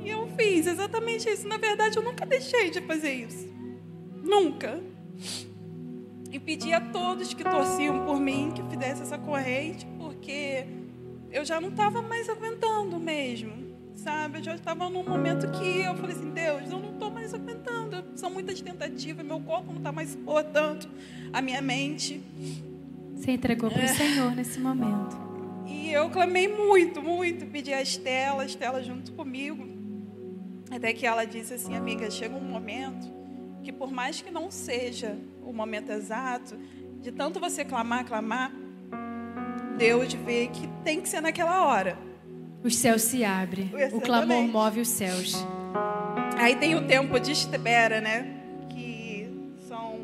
E eu fiz exatamente isso. Na verdade, eu nunca deixei de fazer isso. Nunca. E pedi a todos que torciam por mim que fizesse essa corrente, porque eu já não estava mais aguentando mesmo, sabe? Eu já estava num momento que eu falei assim: Deus, eu não estou mais aguentando. São muitas tentativas, meu corpo não está mais suportando, a minha mente. Você entregou para o Senhor nesse momento. E eu clamei muito, muito, pedi a Estela, a Estela junto comigo. Até que ela disse assim, amiga, chega um momento que por mais que não seja o momento exato, de tanto você clamar, clamar, Deus vê que tem que ser naquela hora. Os céus se abrem. O clamor move os céus. Aí tem o tempo de espera, né? Que são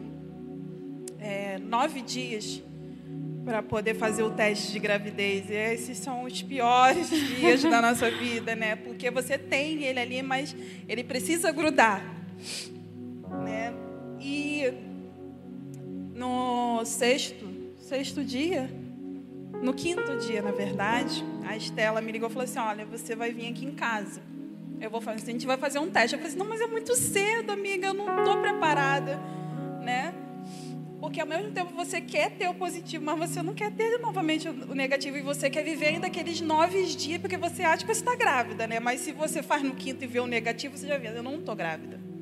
é, nove dias para poder fazer o teste de gravidez. E esses são os piores dias da nossa vida, né? Porque você tem ele ali, mas ele precisa grudar? E no sexto, sexto dia, no quinto dia, na verdade, a Estela me ligou e falou assim: Olha, você vai vir aqui em casa. Eu vou fazer, a gente vai fazer um teste. Eu falei assim: Não, mas é muito cedo, amiga, eu não estou preparada, né? Porque ao mesmo tempo você quer ter o positivo, mas você não quer ter novamente o negativo e você quer viver ainda aqueles nove dias porque você acha que você está grávida, né? Mas se você faz no quinto e vê o negativo, você já vê, eu não estou grávida.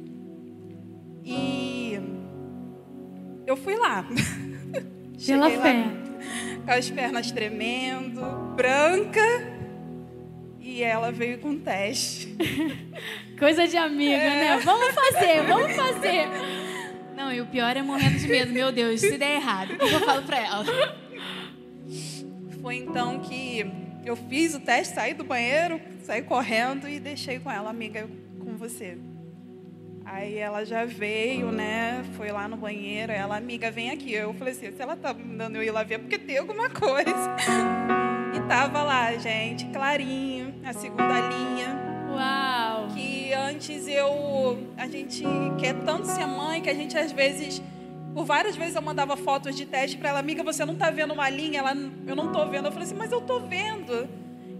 E eu fui lá. Pela Cheguei lá fé. com as pernas tremendo, branca, e ela veio com teste. Coisa de amiga, né? Vamos fazer, vamos fazer. Não, e o pior é morrendo de medo. Meu Deus, se der errado, o que eu falo pra ela? Foi então que eu fiz o teste, saí do banheiro, saí correndo e deixei com ela, amiga, com você. Aí ela já veio, né? Foi lá no banheiro, ela, amiga, vem aqui. Eu falei assim, se ela tá me dando eu ir lá ver, é porque tem alguma coisa. E tava lá, gente, clarinho, a segunda linha. Uau! Que antes eu. A gente quer tanto ser mãe que a gente às vezes. Por várias vezes eu mandava fotos de teste para ela, amiga, você não tá vendo uma linha? Ela, eu não tô vendo. Eu falei assim, mas eu tô vendo.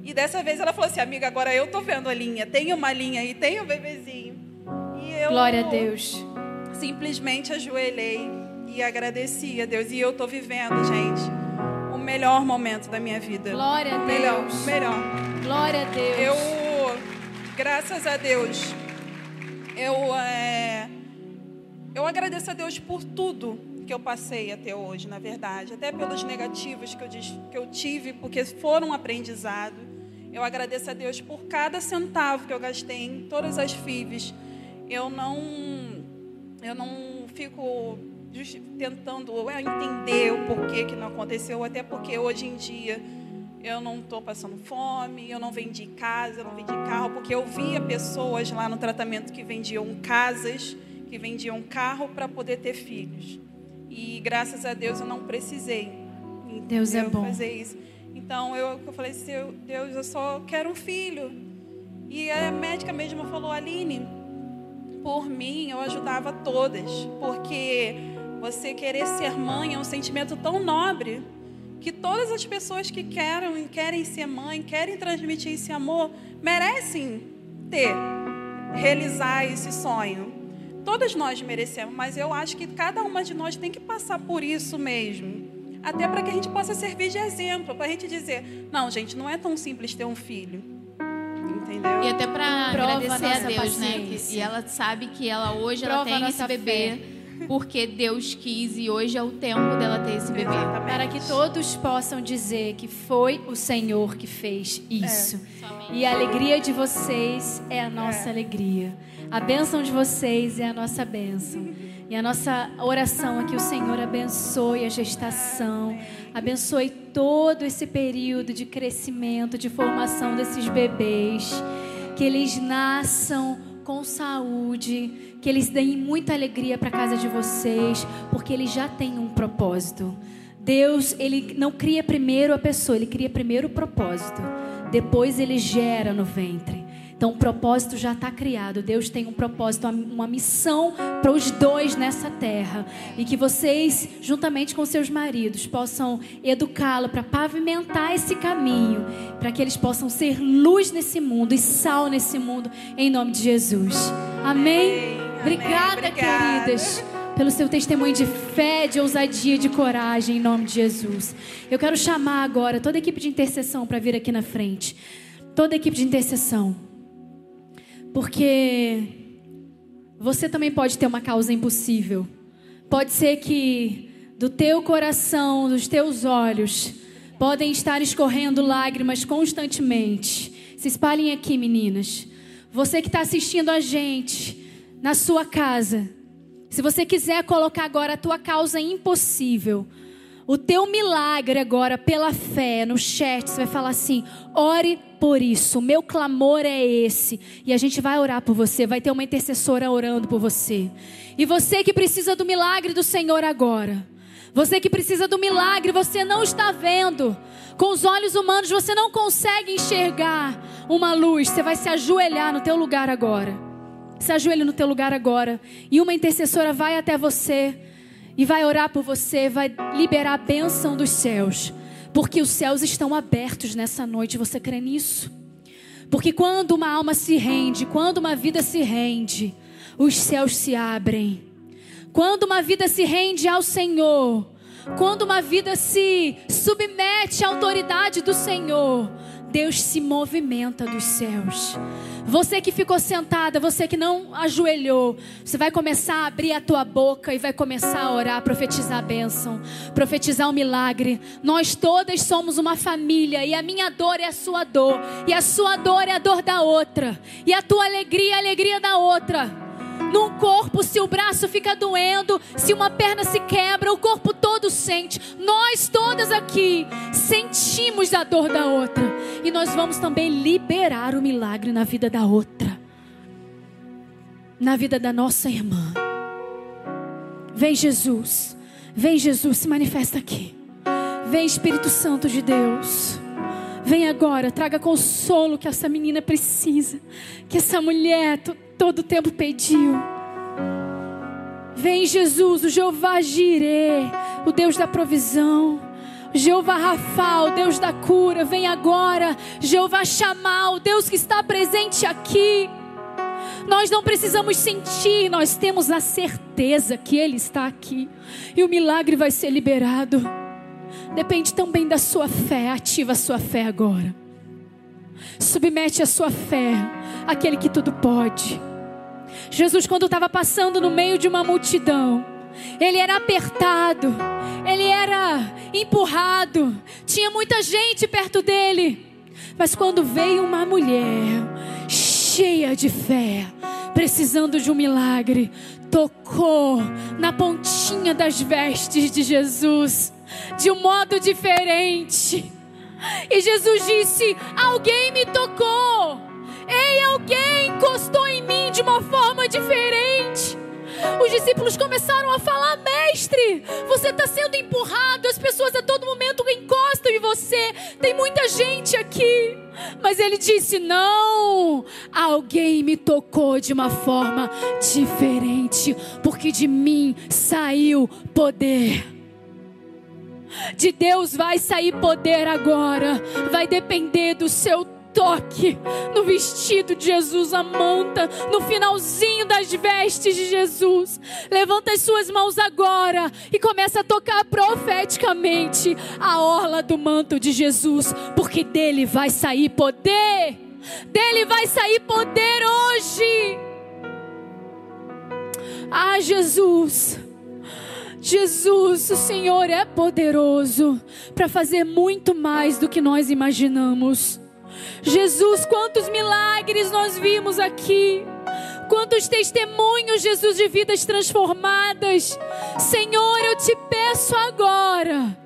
E dessa vez ela falou assim, amiga, agora eu tô vendo a linha. Tem uma linha aí, tem o um bebezinho. Eu Glória a Deus. Simplesmente ajoelhei e agradeci a Deus. E eu tô vivendo, gente, o melhor momento da minha vida. Glória a Deus. Melhor, melhor. Glória a Deus. Eu, graças a Deus, eu, é, eu agradeço a Deus por tudo que eu passei até hoje, na verdade. Até pelos negativos que eu, que eu tive, porque foram um aprendizado. Eu agradeço a Deus por cada centavo que eu gastei em todas as FIVs. Eu não, eu não fico tentando entender o porquê que não aconteceu, até porque hoje em dia eu não estou passando fome, eu não vendi casa, eu não vendi carro, porque eu via pessoas lá no tratamento que vendiam casas, que vendiam carro para poder ter filhos. E graças a Deus eu não precisei. Deus é bom. Fazer isso. Então eu, eu falei assim, Deus, eu só quero um filho. E a médica mesmo falou, Aline, por mim eu ajudava todas, porque você querer ser mãe é um sentimento tão nobre que todas as pessoas que querem, querem ser mãe, querem transmitir esse amor, merecem ter, realizar esse sonho. Todas nós merecemos, mas eu acho que cada uma de nós tem que passar por isso mesmo. Até para que a gente possa servir de exemplo, para a gente dizer: não, gente, não é tão simples ter um filho. Entendeu? E até para agradecer a Deus, né? E ela sabe que ela hoje Prova ela tem esse bebê porque Deus quis e hoje é o tempo dela ter esse bebê. Exatamente. Para que todos possam dizer que foi o Senhor que fez isso. E a alegria de vocês é a nossa alegria. A bênção de vocês é a nossa bênção. E a nossa oração é que o Senhor abençoe a gestação, abençoe todo esse período de crescimento, de formação desses bebês, que eles nasçam com saúde, que eles deem muita alegria para a casa de vocês, porque eles já têm um propósito. Deus, ele não cria primeiro a pessoa, ele cria primeiro o propósito. Depois ele gera no ventre. Então o propósito já está criado. Deus tem um propósito, uma missão para os dois nessa terra. E que vocês, juntamente com seus maridos, possam educá-lo para pavimentar esse caminho, para que eles possam ser luz nesse mundo e sal nesse mundo, em nome de Jesus. Amém? Obrigada, Obrigada. queridas pelo seu testemunho de fé, de ousadia, de coragem, em nome de Jesus. Eu quero chamar agora toda a equipe de intercessão para vir aqui na frente. Toda a equipe de intercessão. Porque você também pode ter uma causa impossível. Pode ser que do teu coração, dos teus olhos, podem estar escorrendo lágrimas constantemente. Se espalhem aqui, meninas. Você que está assistindo a gente na sua casa, se você quiser colocar agora a tua causa impossível, o teu milagre agora pela fé no chat, você vai falar assim: ore por isso, o meu clamor é esse. E a gente vai orar por você, vai ter uma intercessora orando por você. E você que precisa do milagre do Senhor agora. Você que precisa do milagre, você não está vendo. Com os olhos humanos você não consegue enxergar uma luz. Você vai se ajoelhar no teu lugar agora. Se ajoelhe no teu lugar agora. E uma intercessora vai até você e vai orar por você, vai liberar a bênção dos céus. Porque os céus estão abertos nessa noite, você crê nisso? Porque quando uma alma se rende, quando uma vida se rende, os céus se abrem. Quando uma vida se rende ao Senhor, quando uma vida se submete à autoridade do Senhor, Deus se movimenta dos céus. Você que ficou sentada, você que não ajoelhou, você vai começar a abrir a tua boca e vai começar a orar, profetizar a bênção, profetizar o milagre. Nós todas somos uma família e a minha dor é a sua dor, e a sua dor é a dor da outra, e a tua alegria é a alegria da outra. Num corpo, se o braço fica doendo, se uma perna se quebra, o corpo todo sente. Nós todas aqui sentimos a dor da outra. E nós vamos também liberar o milagre na vida da outra. Na vida da nossa irmã. Vem Jesus. Vem Jesus, se manifesta aqui. Vem Espírito Santo de Deus. Vem agora, traga consolo que essa menina precisa. Que essa mulher todo o tempo pediu. Vem Jesus, o Jeová Jireh, o Deus da provisão. Jeová Rafa, o Deus da cura, vem agora. Jeová Chamar, o Deus que está presente aqui. Nós não precisamos sentir, nós temos a certeza que Ele está aqui. E o milagre vai ser liberado. Depende também da sua fé. Ativa a sua fé agora. Submete a sua fé àquele que tudo pode. Jesus, quando estava passando no meio de uma multidão, ele era apertado, ele era empurrado, tinha muita gente perto dele. Mas quando veio uma mulher cheia de fé, precisando de um milagre, tocou na pontinha das vestes de Jesus, de um modo diferente. E Jesus disse: Alguém me tocou. Ei, alguém encostou em mim de uma forma diferente. Os discípulos começaram a falar: Mestre, você está sendo empurrado, as pessoas a todo momento encostam em você, tem muita gente aqui. Mas ele disse: Não, alguém me tocou de uma forma diferente, porque de mim saiu poder. De Deus vai sair poder agora, vai depender do seu toque no vestido de Jesus, a manta, no finalzinho das vestes de Jesus. Levanta as suas mãos agora e começa a tocar profeticamente a orla do manto de Jesus, porque dele vai sair poder. Dele vai sair poder hoje. Ah, Jesus. Jesus, o Senhor é poderoso para fazer muito mais do que nós imaginamos. Jesus, quantos milagres nós vimos aqui. Quantos testemunhos, Jesus, de vidas transformadas. Senhor, eu te peço agora,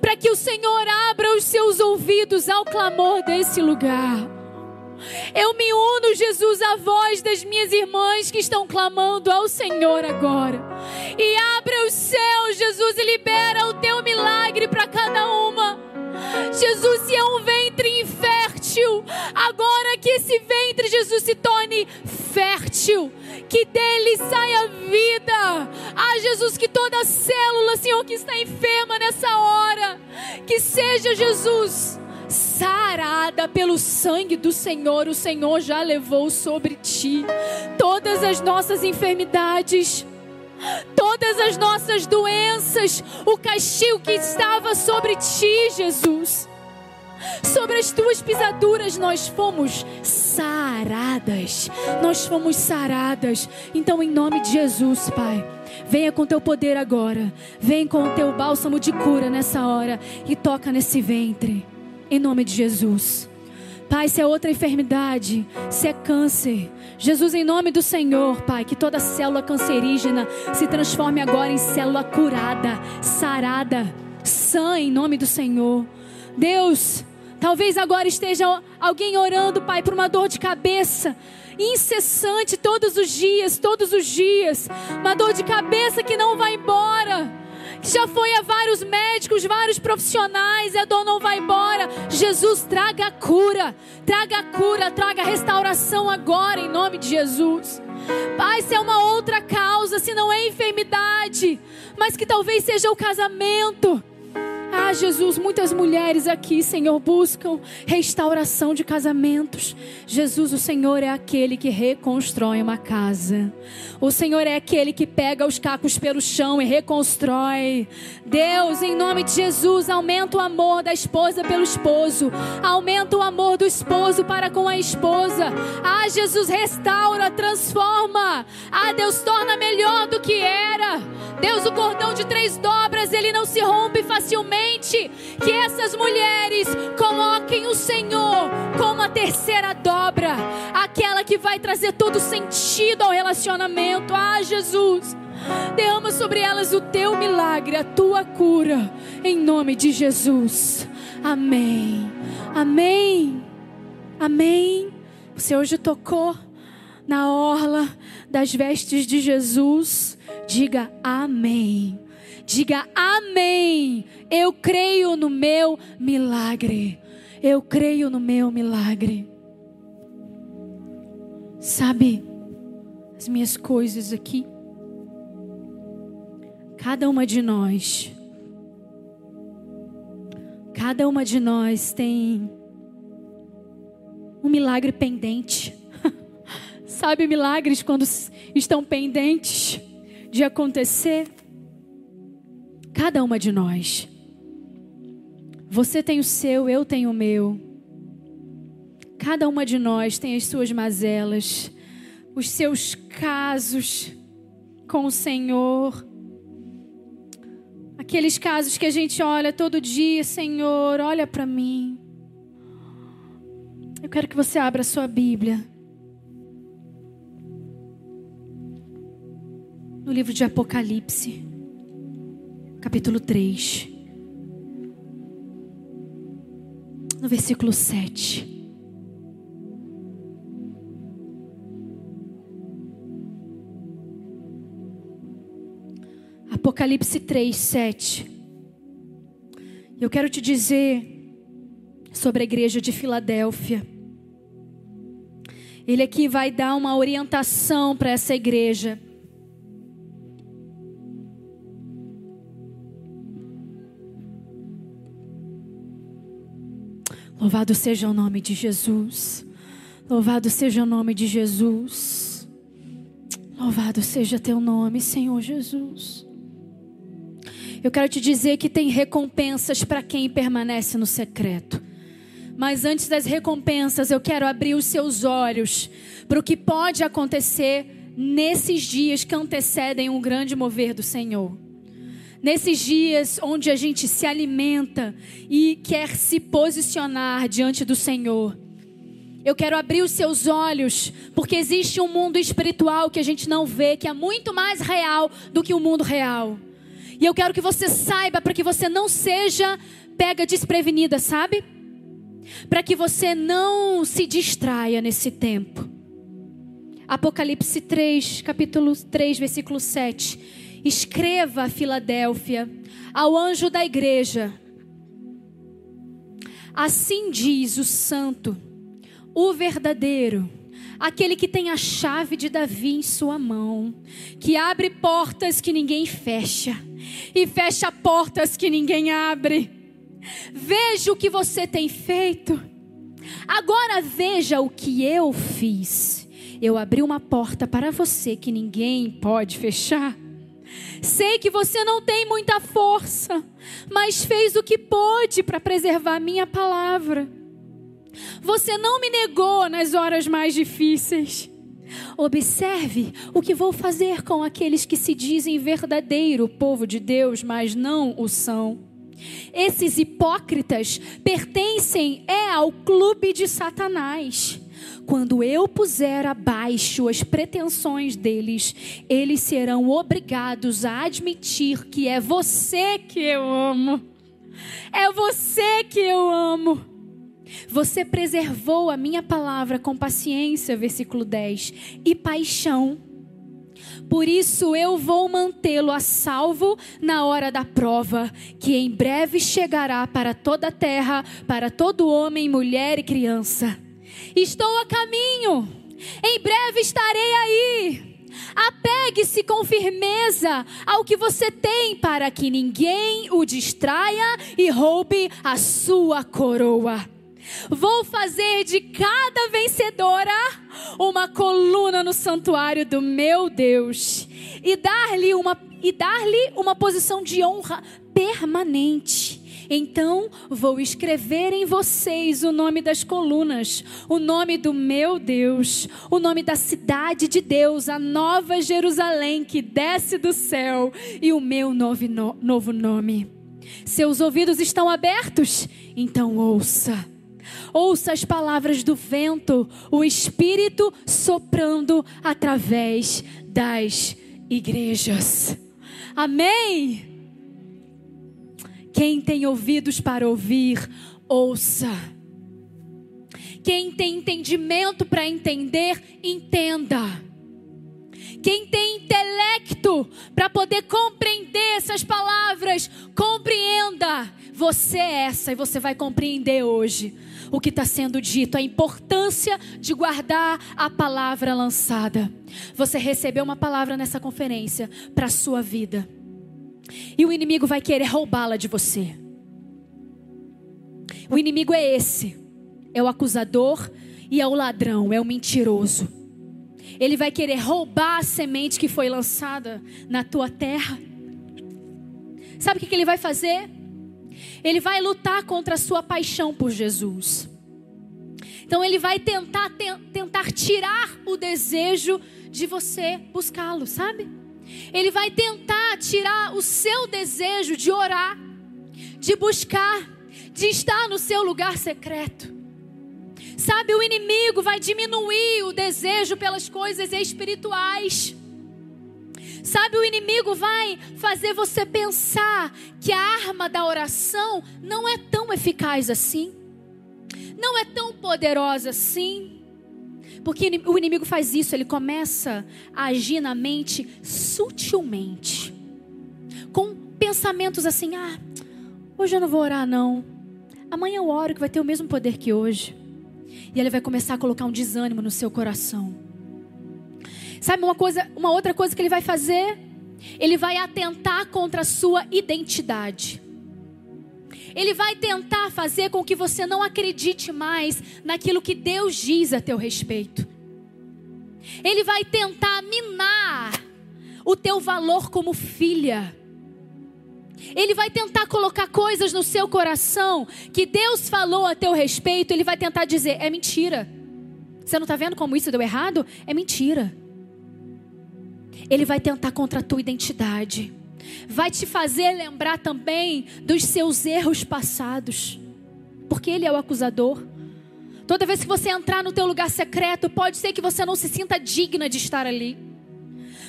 para que o Senhor abra os seus ouvidos ao clamor desse lugar. Eu me uno, Jesus, à voz das minhas irmãs que estão clamando ao Senhor agora. E abra os céus, Jesus, e libera o teu milagre para cada uma. Jesus, se é um ventre infértil, agora que esse ventre, Jesus, se torne fértil, que dele saia vida. Ah, Jesus, que toda célula, Senhor, que está enferma nessa hora, que seja, Jesus, sarada pelo sangue do Senhor, o Senhor já levou sobre ti todas as nossas enfermidades todas as nossas doenças, o castigo que estava sobre ti, Jesus. Sobre as tuas pisaduras nós fomos saradas. Nós fomos saradas. Então, em nome de Jesus, Pai, venha com teu poder agora. Vem com o teu bálsamo de cura nessa hora e toca nesse ventre. Em nome de Jesus. Pai, se é outra enfermidade, se é câncer, Jesus, em nome do Senhor, Pai, que toda célula cancerígena se transforme agora em célula curada, sarada, sã em nome do Senhor. Deus, talvez agora esteja alguém orando, Pai, por uma dor de cabeça incessante todos os dias, todos os dias, uma dor de cabeça que não vai embora já foi a vários médicos, vários profissionais, e a dor não vai embora. Jesus, traga a cura, traga a cura, traga a restauração agora, em nome de Jesus. Pai, se é uma outra causa, se não é enfermidade, mas que talvez seja o casamento. Ah, Jesus, muitas mulheres aqui, Senhor, buscam restauração de casamentos. Jesus, o Senhor é aquele que reconstrói uma casa. O Senhor é aquele que pega os cacos pelo chão e reconstrói. Deus, em nome de Jesus, aumenta o amor da esposa pelo esposo. Aumenta o amor do esposo para com a esposa. Ah, Jesus, restaura, transforma. Ah, Deus, torna melhor do que era. Deus, o cordão de três dobras, ele não se rompe facilmente. Que essas mulheres coloquem o Senhor como a terceira dobra, aquela que vai trazer todo sentido ao relacionamento. Ah, Jesus, derrama sobre elas o teu milagre, a tua cura, em nome de Jesus. Amém. Amém. Amém. Você hoje tocou na orla das vestes de Jesus. Diga amém. Diga amém. Eu creio no meu milagre. Eu creio no meu milagre. Sabe, as minhas coisas aqui. Cada uma de nós. Cada uma de nós tem um milagre pendente. Sabe milagres quando estão pendentes de acontecer? Cada uma de nós. Você tem o seu, eu tenho o meu. Cada uma de nós tem as suas mazelas, os seus casos com o Senhor. Aqueles casos que a gente olha todo dia, Senhor, olha para mim. Eu quero que você abra a sua Bíblia. No livro de Apocalipse, capítulo 3. No versículo 7. Apocalipse 3, 7. Eu quero te dizer sobre a igreja de Filadélfia. Ele aqui vai dar uma orientação para essa igreja. Louvado seja o nome de Jesus. Louvado seja o nome de Jesus. Louvado seja teu nome, Senhor Jesus. Eu quero te dizer que tem recompensas para quem permanece no secreto. Mas antes das recompensas, eu quero abrir os seus olhos para o que pode acontecer nesses dias que antecedem um grande mover do Senhor. Nesses dias onde a gente se alimenta e quer se posicionar diante do Senhor. Eu quero abrir os seus olhos, porque existe um mundo espiritual que a gente não vê, que é muito mais real do que o mundo real. E eu quero que você saiba para que você não seja pega desprevenida, sabe? Para que você não se distraia nesse tempo. Apocalipse 3, capítulo 3, versículo 7. Escreva a Filadélfia, ao anjo da igreja. Assim diz o santo, o verdadeiro, aquele que tem a chave de Davi em sua mão, que abre portas que ninguém fecha e fecha portas que ninguém abre. Veja o que você tem feito. Agora veja o que eu fiz. Eu abri uma porta para você que ninguém pode fechar. Sei que você não tem muita força, mas fez o que pôde para preservar minha palavra. Você não me negou nas horas mais difíceis. Observe o que vou fazer com aqueles que se dizem verdadeiro povo de Deus, mas não o são. Esses hipócritas pertencem é ao clube de Satanás. Quando eu puser abaixo as pretensões deles, eles serão obrigados a admitir que é você que eu amo. É você que eu amo. Você preservou a minha palavra com paciência, versículo 10, e paixão. Por isso eu vou mantê-lo a salvo na hora da prova, que em breve chegará para toda a terra, para todo homem, mulher e criança. Estou a caminho, em breve estarei aí. Apegue-se com firmeza ao que você tem, para que ninguém o distraia e roube a sua coroa. Vou fazer de cada vencedora uma coluna no santuário do meu Deus e dar-lhe uma, e dar-lhe uma posição de honra permanente. Então vou escrever em vocês o nome das colunas, o nome do meu Deus, o nome da cidade de Deus, a nova Jerusalém que desce do céu e o meu novo, novo nome. Seus ouvidos estão abertos? Então ouça. Ouça as palavras do vento, o Espírito soprando através das igrejas. Amém? Quem tem ouvidos para ouvir, ouça. Quem tem entendimento para entender, entenda. Quem tem intelecto para poder compreender essas palavras, compreenda. Você é essa e você vai compreender hoje o que está sendo dito, a importância de guardar a palavra lançada. Você recebeu uma palavra nessa conferência para a sua vida. E o inimigo vai querer roubá-la de você. O inimigo é esse: é o acusador e é o ladrão, é o mentiroso. Ele vai querer roubar a semente que foi lançada na tua terra. Sabe o que ele vai fazer? Ele vai lutar contra a sua paixão por Jesus. Então ele vai tentar tentar tirar o desejo de você buscá-lo, sabe? Ele vai tentar tirar o seu desejo de orar, de buscar, de estar no seu lugar secreto. Sabe, o inimigo vai diminuir o desejo pelas coisas espirituais. Sabe, o inimigo vai fazer você pensar que a arma da oração não é tão eficaz assim, não é tão poderosa assim. Porque o inimigo faz isso, ele começa a agir na mente sutilmente, com pensamentos assim: ah, hoje eu não vou orar, não. Amanhã eu oro que vai ter o mesmo poder que hoje. E ele vai começar a colocar um desânimo no seu coração. Sabe uma coisa, uma outra coisa que ele vai fazer? Ele vai atentar contra a sua identidade. Ele vai tentar fazer com que você não acredite mais naquilo que Deus diz a teu respeito. Ele vai tentar minar o teu valor como filha. Ele vai tentar colocar coisas no seu coração que Deus falou a teu respeito. Ele vai tentar dizer: é mentira. Você não está vendo como isso deu errado? É mentira. Ele vai tentar contra a tua identidade. Vai te fazer lembrar também dos seus erros passados. Porque ele é o acusador. Toda vez que você entrar no teu lugar secreto, pode ser que você não se sinta digna de estar ali.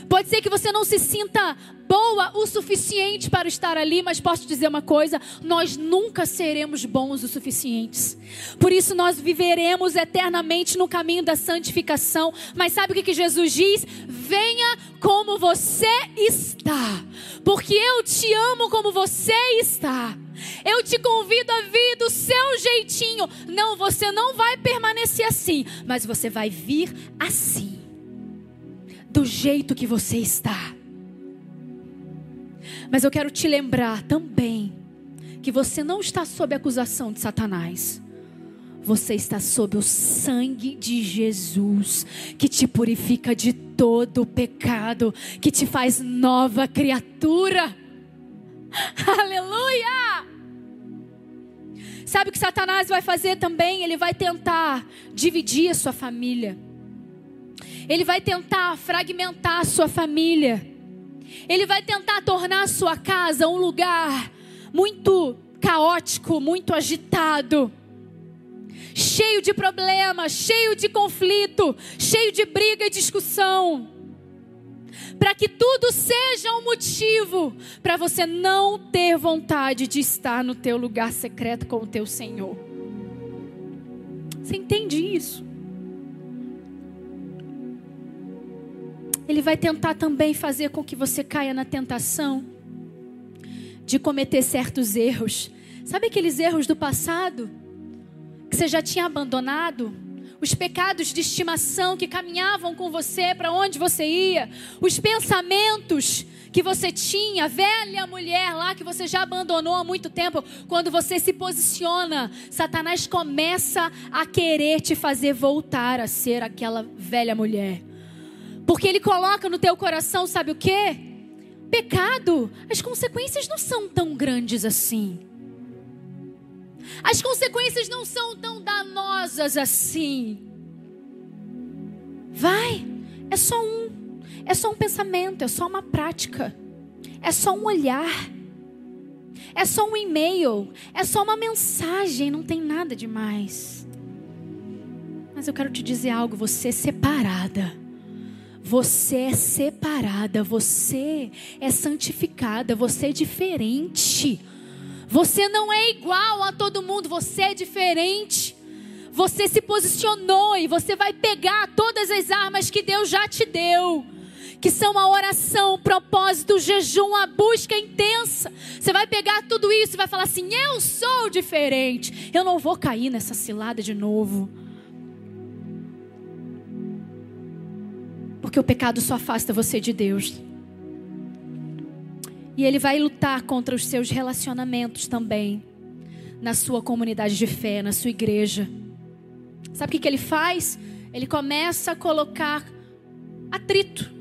Pode ser que você não se sinta boa o suficiente para estar ali, mas posso dizer uma coisa: nós nunca seremos bons o suficientes. Por isso nós viveremos eternamente no caminho da santificação. Mas sabe o que, que Jesus diz? Venha como você está, porque eu te amo como você está. Eu te convido a vir do seu jeitinho. Não, você não vai permanecer assim, mas você vai vir assim do jeito que você está. Mas eu quero te lembrar também que você não está sob acusação de Satanás. Você está sob o sangue de Jesus, que te purifica de todo o pecado, que te faz nova criatura. Aleluia! Sabe o que Satanás vai fazer também? Ele vai tentar dividir a sua família. Ele vai tentar fragmentar a sua família. Ele vai tentar tornar a sua casa um lugar muito caótico, muito agitado, cheio de problemas, cheio de conflito, cheio de briga e discussão. Para que tudo seja um motivo para você não ter vontade de estar no teu lugar secreto com o teu Senhor. Você entende isso? Ele vai tentar também fazer com que você caia na tentação de cometer certos erros. Sabe aqueles erros do passado que você já tinha abandonado? os pecados de estimação que caminhavam com você para onde você ia, os pensamentos que você tinha, velha mulher lá que você já abandonou há muito tempo, quando você se posiciona, Satanás começa a querer te fazer voltar a ser aquela velha mulher. Porque ele coloca no teu coração, sabe o quê? Pecado. As consequências não são tão grandes assim. As consequências não são tão danosas assim. Vai, é só um, é só um pensamento, é só uma prática, é só um olhar, é só um e-mail, é só uma mensagem, não tem nada demais. Mas eu quero te dizer algo, você é separada. Você é separada, você é santificada, você é diferente. Você não é igual a todo mundo, você é diferente. Você se posicionou e você vai pegar todas as armas que Deus já te deu. Que são a oração, o propósito, o jejum, a busca intensa. Você vai pegar tudo isso e vai falar assim: Eu sou diferente. Eu não vou cair nessa cilada de novo. Porque o pecado só afasta você de Deus. E ele vai lutar contra os seus relacionamentos também. Na sua comunidade de fé, na sua igreja. Sabe o que, ele faz? Ele começa a colocar atrito.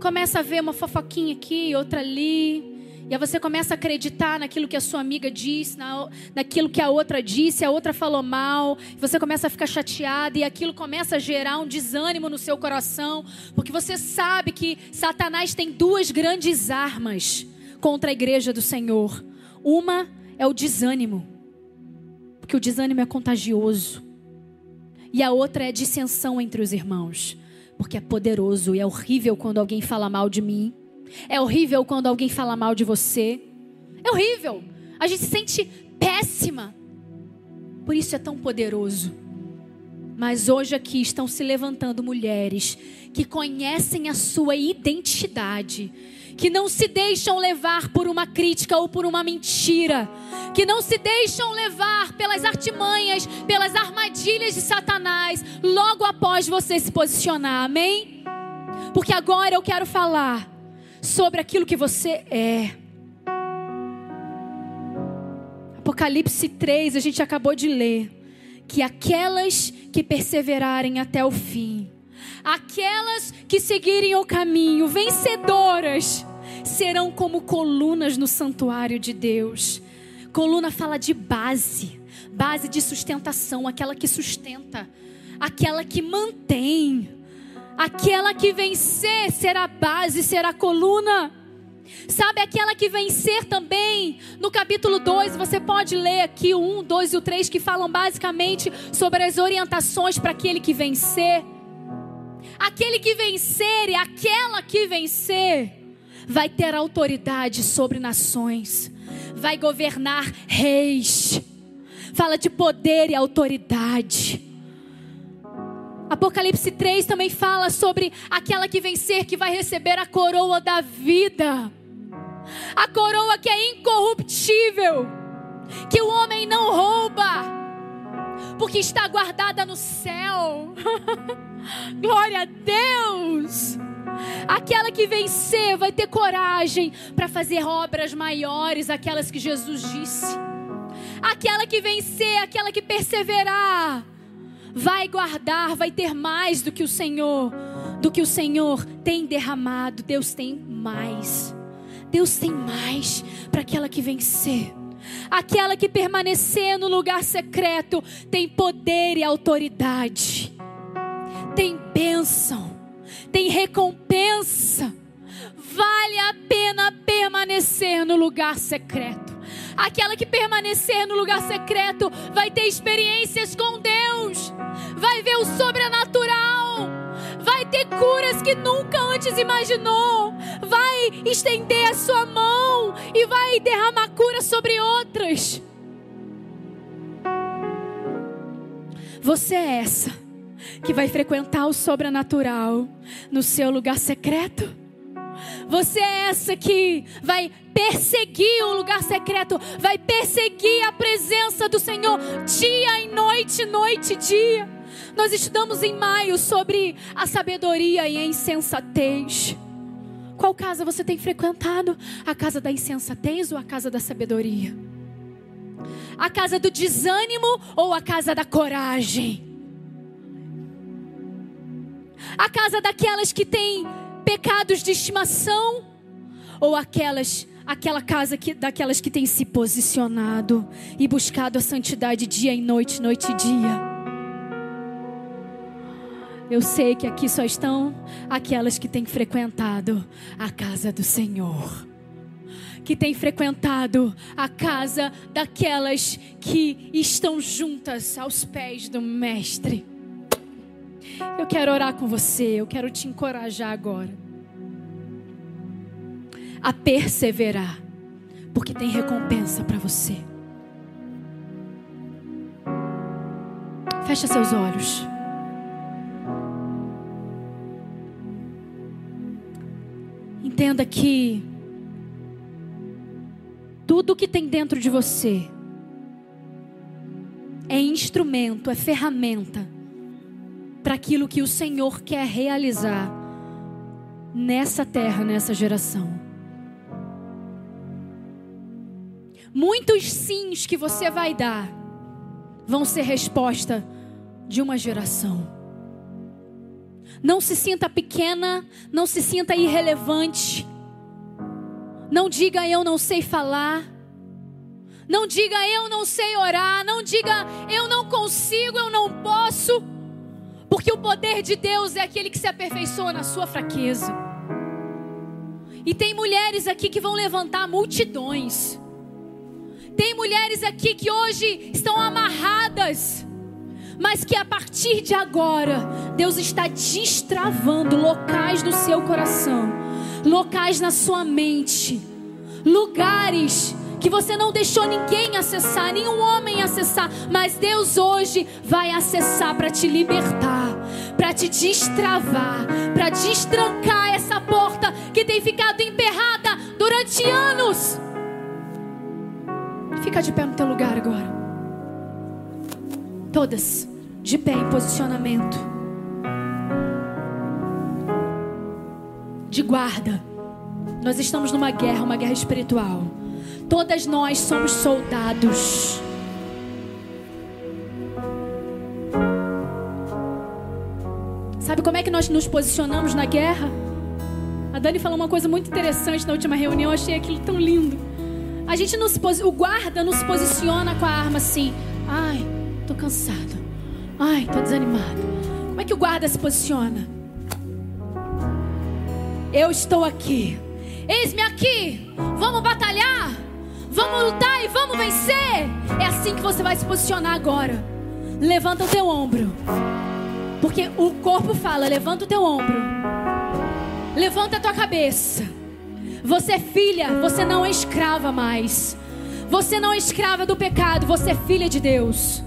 Começa a ver uma fofoquinha aqui, outra ali. E aí você começa a acreditar naquilo que a sua amiga disse, na, naquilo que a outra disse, a outra falou mal. Você começa a ficar chateada e aquilo começa a gerar um desânimo no seu coração, porque você sabe que Satanás tem duas grandes armas contra a igreja do Senhor. Uma é o desânimo, porque o desânimo é contagioso. E a outra é a dissensão entre os irmãos, porque é poderoso e é horrível quando alguém fala mal de mim. É horrível quando alguém fala mal de você. É horrível. A gente se sente péssima. Por isso é tão poderoso. Mas hoje aqui estão se levantando mulheres que conhecem a sua identidade, que não se deixam levar por uma crítica ou por uma mentira, que não se deixam levar pelas artimanhas, pelas armadilhas de Satanás, logo após você se posicionar, amém? Porque agora eu quero falar sobre aquilo que você é. Apocalipse 3, a gente acabou de ler. Que aquelas que perseverarem até o fim, aquelas que seguirem o caminho, vencedoras, serão como colunas no santuário de Deus. Coluna fala de base, base de sustentação, aquela que sustenta, aquela que mantém. Aquela que vencer será base, será coluna. Sabe aquela que vencer também? No capítulo 2, você pode ler aqui o 1, 2 e o 3 que falam basicamente sobre as orientações para aquele que vencer. Aquele que vencer e aquela que vencer vai ter autoridade sobre nações, vai governar reis. Fala de poder e autoridade. Apocalipse 3 também fala sobre aquela que vencer, que vai receber a coroa da vida. A coroa que é incorruptível, que o homem não rouba, porque está guardada no céu. Glória a Deus! Aquela que vencer vai ter coragem para fazer obras maiores, aquelas que Jesus disse. Aquela que vencer, aquela que perseverar vai guardar, vai ter mais do que o Senhor, do que o Senhor tem derramado. Deus tem mais. Deus tem mais para aquela que vencer. Aquela que permanecer no lugar secreto tem poder e autoridade. Tem bênção, tem recompensa. Vale a pena permanecer no lugar secreto. Aquela que permanecer no lugar secreto vai ter experiências com Deus, vai ver o sobrenatural, vai ter curas que nunca antes imaginou, vai estender a sua mão e vai derramar cura sobre outras. Você é essa que vai frequentar o sobrenatural no seu lugar secreto? Você é essa que vai perseguir o lugar secreto, vai perseguir a presença do Senhor dia e noite, noite e dia. Nós estudamos em maio sobre a sabedoria e a insensatez. Qual casa você tem frequentado? A casa da insensatez ou a casa da sabedoria? A casa do desânimo ou a casa da coragem? A casa daquelas que têm pecados de estimação ou aquelas aquela casa que, daquelas que têm se posicionado e buscado a santidade dia e noite, noite e dia? Eu sei que aqui só estão aquelas que têm frequentado a casa do Senhor. Que têm frequentado a casa daquelas que estão juntas aos pés do Mestre. Eu quero orar com você, eu quero te encorajar agora a perseverar, porque tem recompensa para você. Fecha seus olhos. Entenda que tudo que tem dentro de você é instrumento, é ferramenta para aquilo que o Senhor quer realizar nessa terra, nessa geração. Muitos sims que você vai dar vão ser resposta de uma geração. Não se sinta pequena, não se sinta irrelevante. Não diga eu não sei falar. Não diga eu não sei orar. Não diga eu não consigo, eu não posso. Porque o poder de Deus é aquele que se aperfeiçoa na sua fraqueza. E tem mulheres aqui que vão levantar multidões. Tem mulheres aqui que hoje estão amarradas mas que a partir de agora, Deus está destravando locais no seu coração, locais na sua mente, lugares que você não deixou ninguém acessar, nenhum homem acessar, mas Deus hoje vai acessar para te libertar, para te destravar, para destrancar essa porta que tem ficado emperrada durante anos. Fica de pé no teu lugar agora. Todas de pé em posicionamento. De guarda. Nós estamos numa guerra, uma guerra espiritual. Todas nós somos soldados. Sabe como é que nós nos posicionamos na guerra? A Dani falou uma coisa muito interessante na última reunião, eu achei aquilo tão lindo. A gente não se o guarda não se posiciona com a arma assim. Ai, tô cansado. Ai, tô desanimado. Como é que o guarda se posiciona? Eu estou aqui. Eis-me aqui. Vamos batalhar. Vamos lutar e vamos vencer. É assim que você vai se posicionar agora. Levanta o teu ombro. Porque o corpo fala: levanta o teu ombro. Levanta a tua cabeça. Você é filha, você não é escrava mais. Você não é escrava do pecado, você é filha de Deus.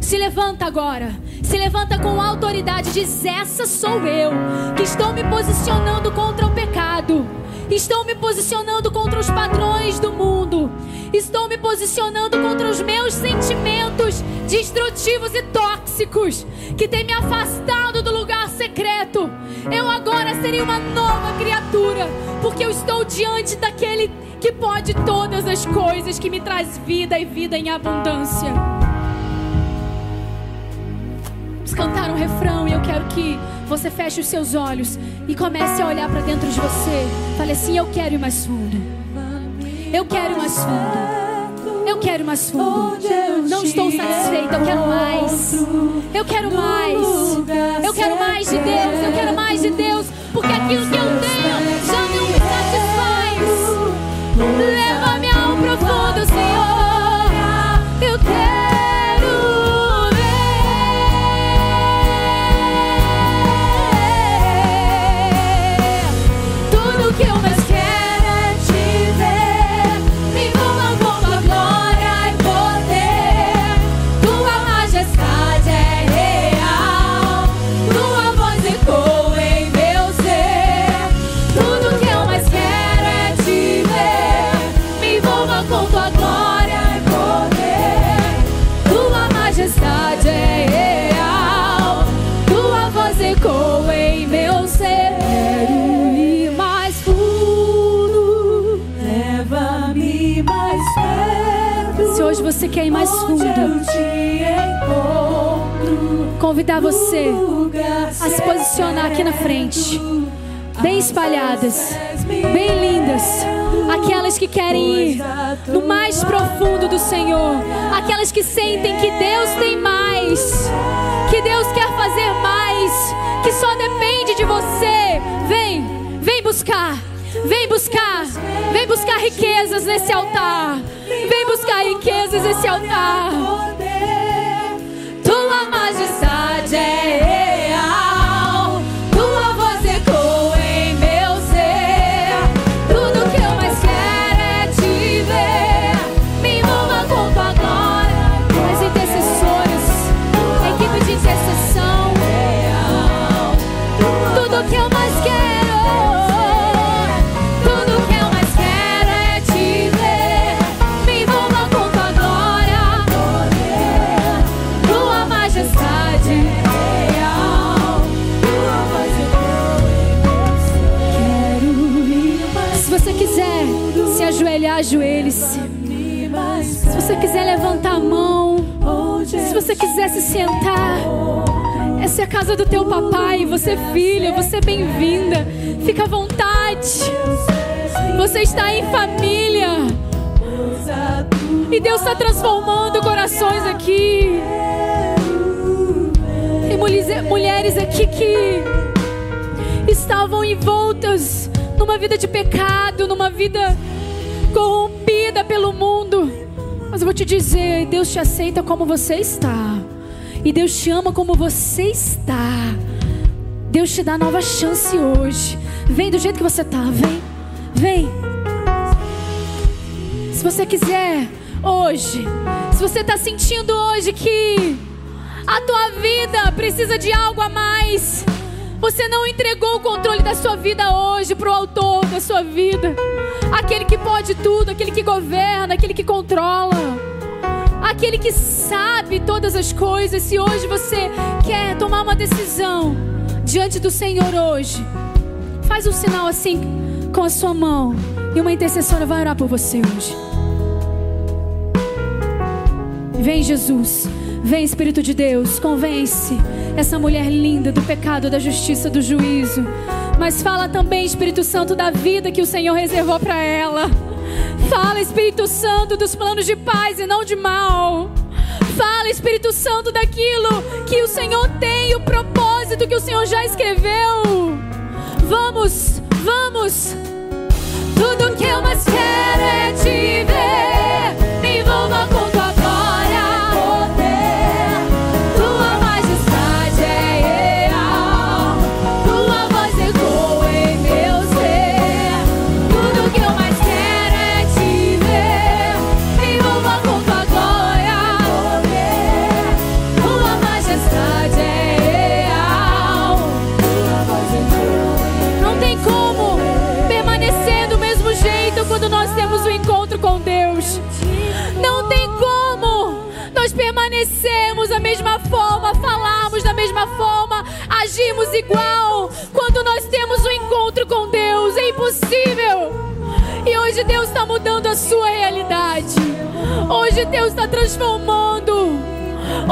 Se levanta agora. Se levanta com autoridade. Diz: Essa sou eu, que estou me posicionando contra o pecado. Estou me posicionando contra os padrões do mundo. Estou me posicionando contra os meus sentimentos destrutivos e tóxicos que têm me afastado do lugar secreto. Eu agora serei uma nova criatura, porque eu estou diante daquele que pode todas as coisas, que me traz vida e vida em abundância. Vamos cantar um refrão e eu quero que você feche os seus olhos e comece a olhar para dentro de você. Fale assim: Eu quero ir mais fundo. Eu quero ir mais fundo. Eu quero ir mais fundo. Não estou satisfeita, eu quero mais. Eu quero mais. Eu quero mais de Deus. Eu quero mais de Deus. Porque aquilo que eu tenho já não me satisfaz. Leva-me ao profundo, Senhor. Convidar você a se posicionar aqui na frente, bem espalhadas, bem lindas. Aquelas que querem ir no mais profundo do Senhor, aquelas que sentem que Deus tem mais, que Deus quer fazer mais, que só depende de você. Vem, vem buscar, vem buscar, vem buscar riquezas nesse altar, vem buscar riquezas nesse altar. Você quiser se sentar, essa é a casa do teu papai. Você é filha, você é bem-vinda. Fica à vontade. Você está em família. E Deus está transformando corações aqui. Tem mulher- mulheres aqui que estavam envoltas numa vida de pecado, numa vida corrompida pelo mundo. Mas eu vou te dizer, Deus te aceita como você está. E Deus te ama como você está. Deus te dá nova chance hoje. Vem do jeito que você tá, vem. Vem. Se você quiser hoje, se você está sentindo hoje que a tua vida precisa de algo a mais, você não entregou o controle da sua vida hoje para o autor da sua vida, aquele que pode tudo, aquele que governa, aquele que controla, aquele que sabe todas as coisas. Se hoje você quer tomar uma decisão diante do Senhor hoje, faz um sinal assim com a sua mão e uma intercessora vai orar por você hoje. Vem, Jesus. Vem, Espírito de Deus. Convence essa mulher linda do pecado, da justiça, do juízo. Mas fala também, Espírito Santo, da vida que o Senhor reservou para ela. Fala, Espírito Santo, dos planos de paz e não de mal. Fala, Espírito Santo, daquilo que o Senhor tem, o propósito que o Senhor já escreveu. Vamos, vamos. Tudo que eu mais quero é te ver. Agirmos igual quando nós temos um encontro com Deus. É impossível. E hoje Deus está mudando a sua realidade. Hoje Deus está transformando.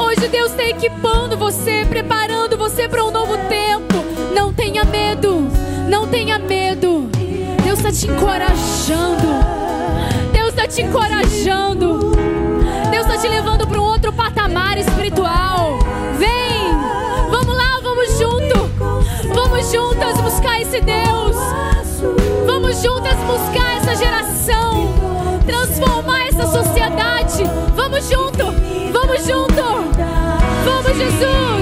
Hoje Deus está equipando você, preparando você para um novo tempo. Não tenha medo. Não tenha medo. Deus está te encorajando. Deus está te encorajando. Deus está te levando para um outro patamar espiritual. Vem, Vamos juntas buscar esse Deus. Vamos juntas buscar essa geração. Transformar essa sociedade. Vamos junto, vamos junto. Vamos, Jesus.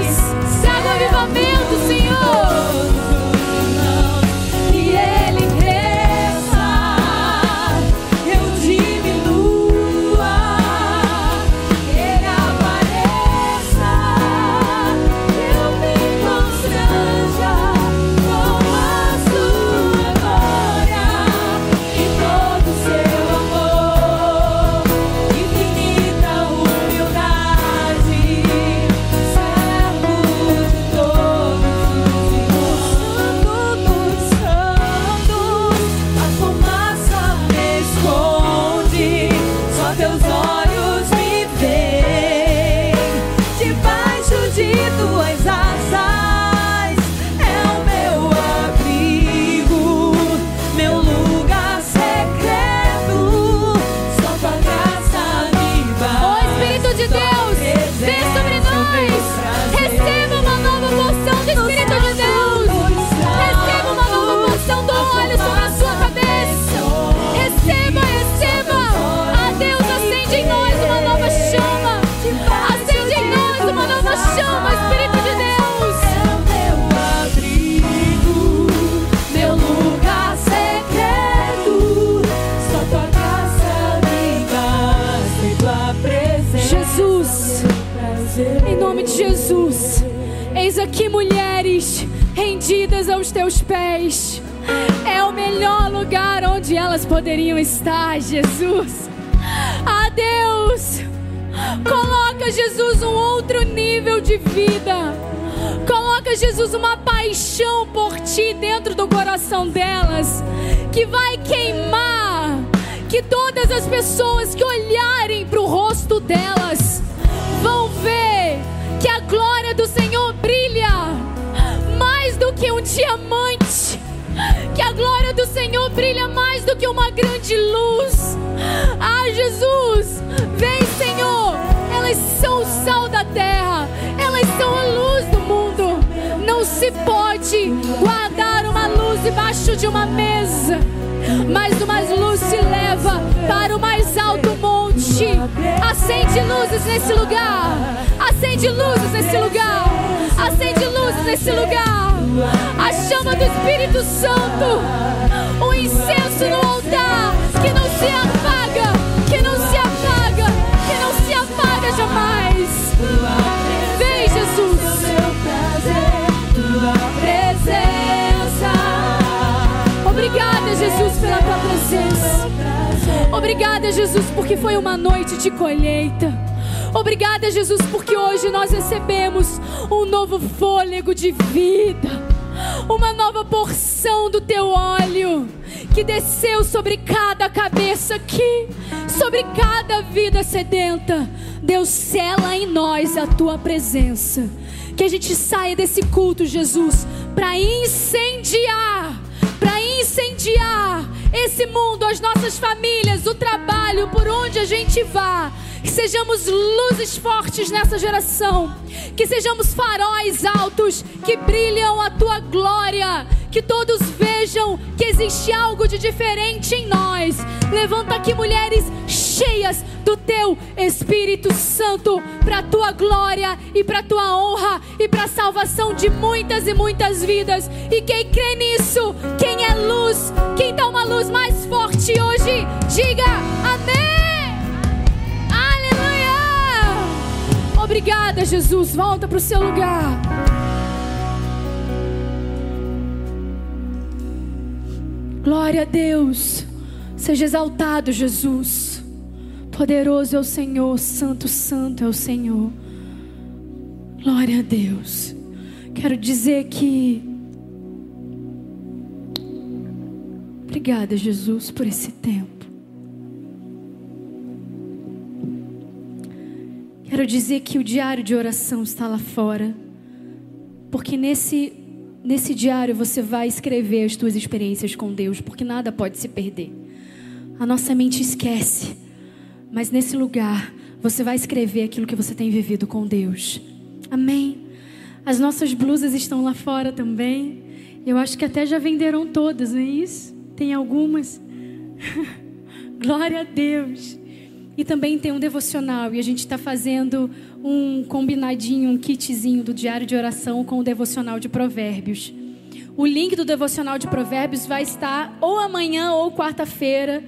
Espírito Santo, o incenso no altar que não se apaga, que não se apaga, que não se apaga jamais. Vem, Jesus. Presença. Obrigada, Jesus, pela tua presença. Obrigada, Jesus, porque foi uma noite de colheita. Obrigada, Jesus, porque hoje nós recebemos um novo fôlego de vida, uma nova porção do teu óleo que desceu sobre cada cabeça aqui, sobre cada vida sedenta. Deus, sela em nós a tua presença. Que a gente saia desse culto, Jesus, para incendiar, para incendiar esse mundo, as nossas famílias, o trabalho, por onde a gente vá. Que sejamos luzes fortes nessa geração. Que sejamos faróis altos que brilham a tua glória. Que todos vejam que existe algo de diferente em nós. Levanta aqui mulheres cheias do teu Espírito Santo para a tua glória e para a tua honra e para a salvação de muitas e muitas vidas. E quem crê nisso, quem é luz, quem dá uma luz mais forte hoje, diga amém. Aleluia! Obrigada, Jesus. Volta para o seu lugar. Glória a Deus. Seja exaltado, Jesus. Poderoso é o Senhor, santo, santo é o Senhor. Glória a Deus. Quero dizer que. Obrigada, Jesus, por esse tempo. Quero dizer que o diário de oração está lá fora. Porque nesse, nesse diário você vai escrever as tuas experiências com Deus, porque nada pode se perder. A nossa mente esquece. Mas nesse lugar, você vai escrever aquilo que você tem vivido com Deus. Amém. As nossas blusas estão lá fora também. Eu acho que até já venderam todas, não é isso? Tem algumas. Glória a Deus. E também tem um devocional. E a gente está fazendo um combinadinho, um kitzinho do diário de oração com o devocional de Provérbios. O link do devocional de Provérbios vai estar ou amanhã ou quarta-feira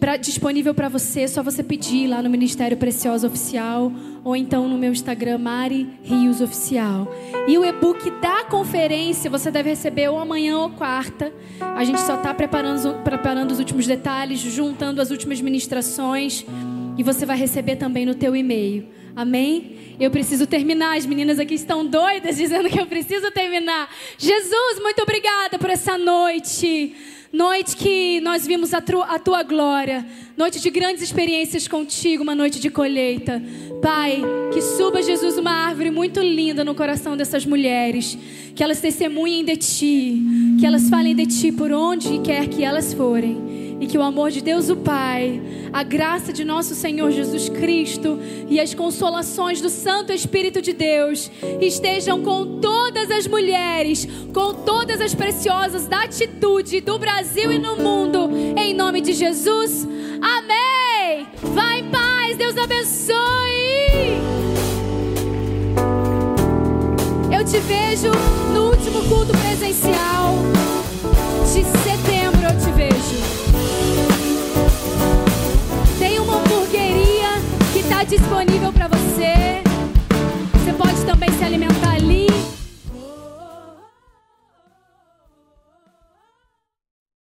pra, disponível para você. Só você pedir lá no Ministério Preciosa Oficial ou então no meu Instagram, Mari Rios Oficial. E o e-book da conferência você deve receber ou amanhã ou quarta. A gente só está preparando, preparando os últimos detalhes, juntando as últimas ministrações. E você vai receber também no teu e-mail. Amém? Eu preciso terminar. As meninas aqui estão doidas dizendo que eu preciso terminar. Jesus, muito obrigada por essa noite. Noite que nós vimos a, a tua glória. Noite de grandes experiências contigo, uma noite de colheita. Pai, que suba, Jesus, uma árvore muito linda no coração dessas mulheres. Que elas testemunhem de ti. Que elas falem de ti por onde quer que elas forem. E que o amor de Deus, o Pai, a graça de nosso Senhor Jesus Cristo e as consolações do Santo Espírito de Deus estejam com todas as mulheres, com todas as preciosas da atitude do Brasil e no mundo, em nome de Jesus. Amém. Vai em paz, Deus abençoe. Eu te vejo no último culto presencial de setembro tem uma hamburgueria que está disponível para você. Você pode também se alimentar ali.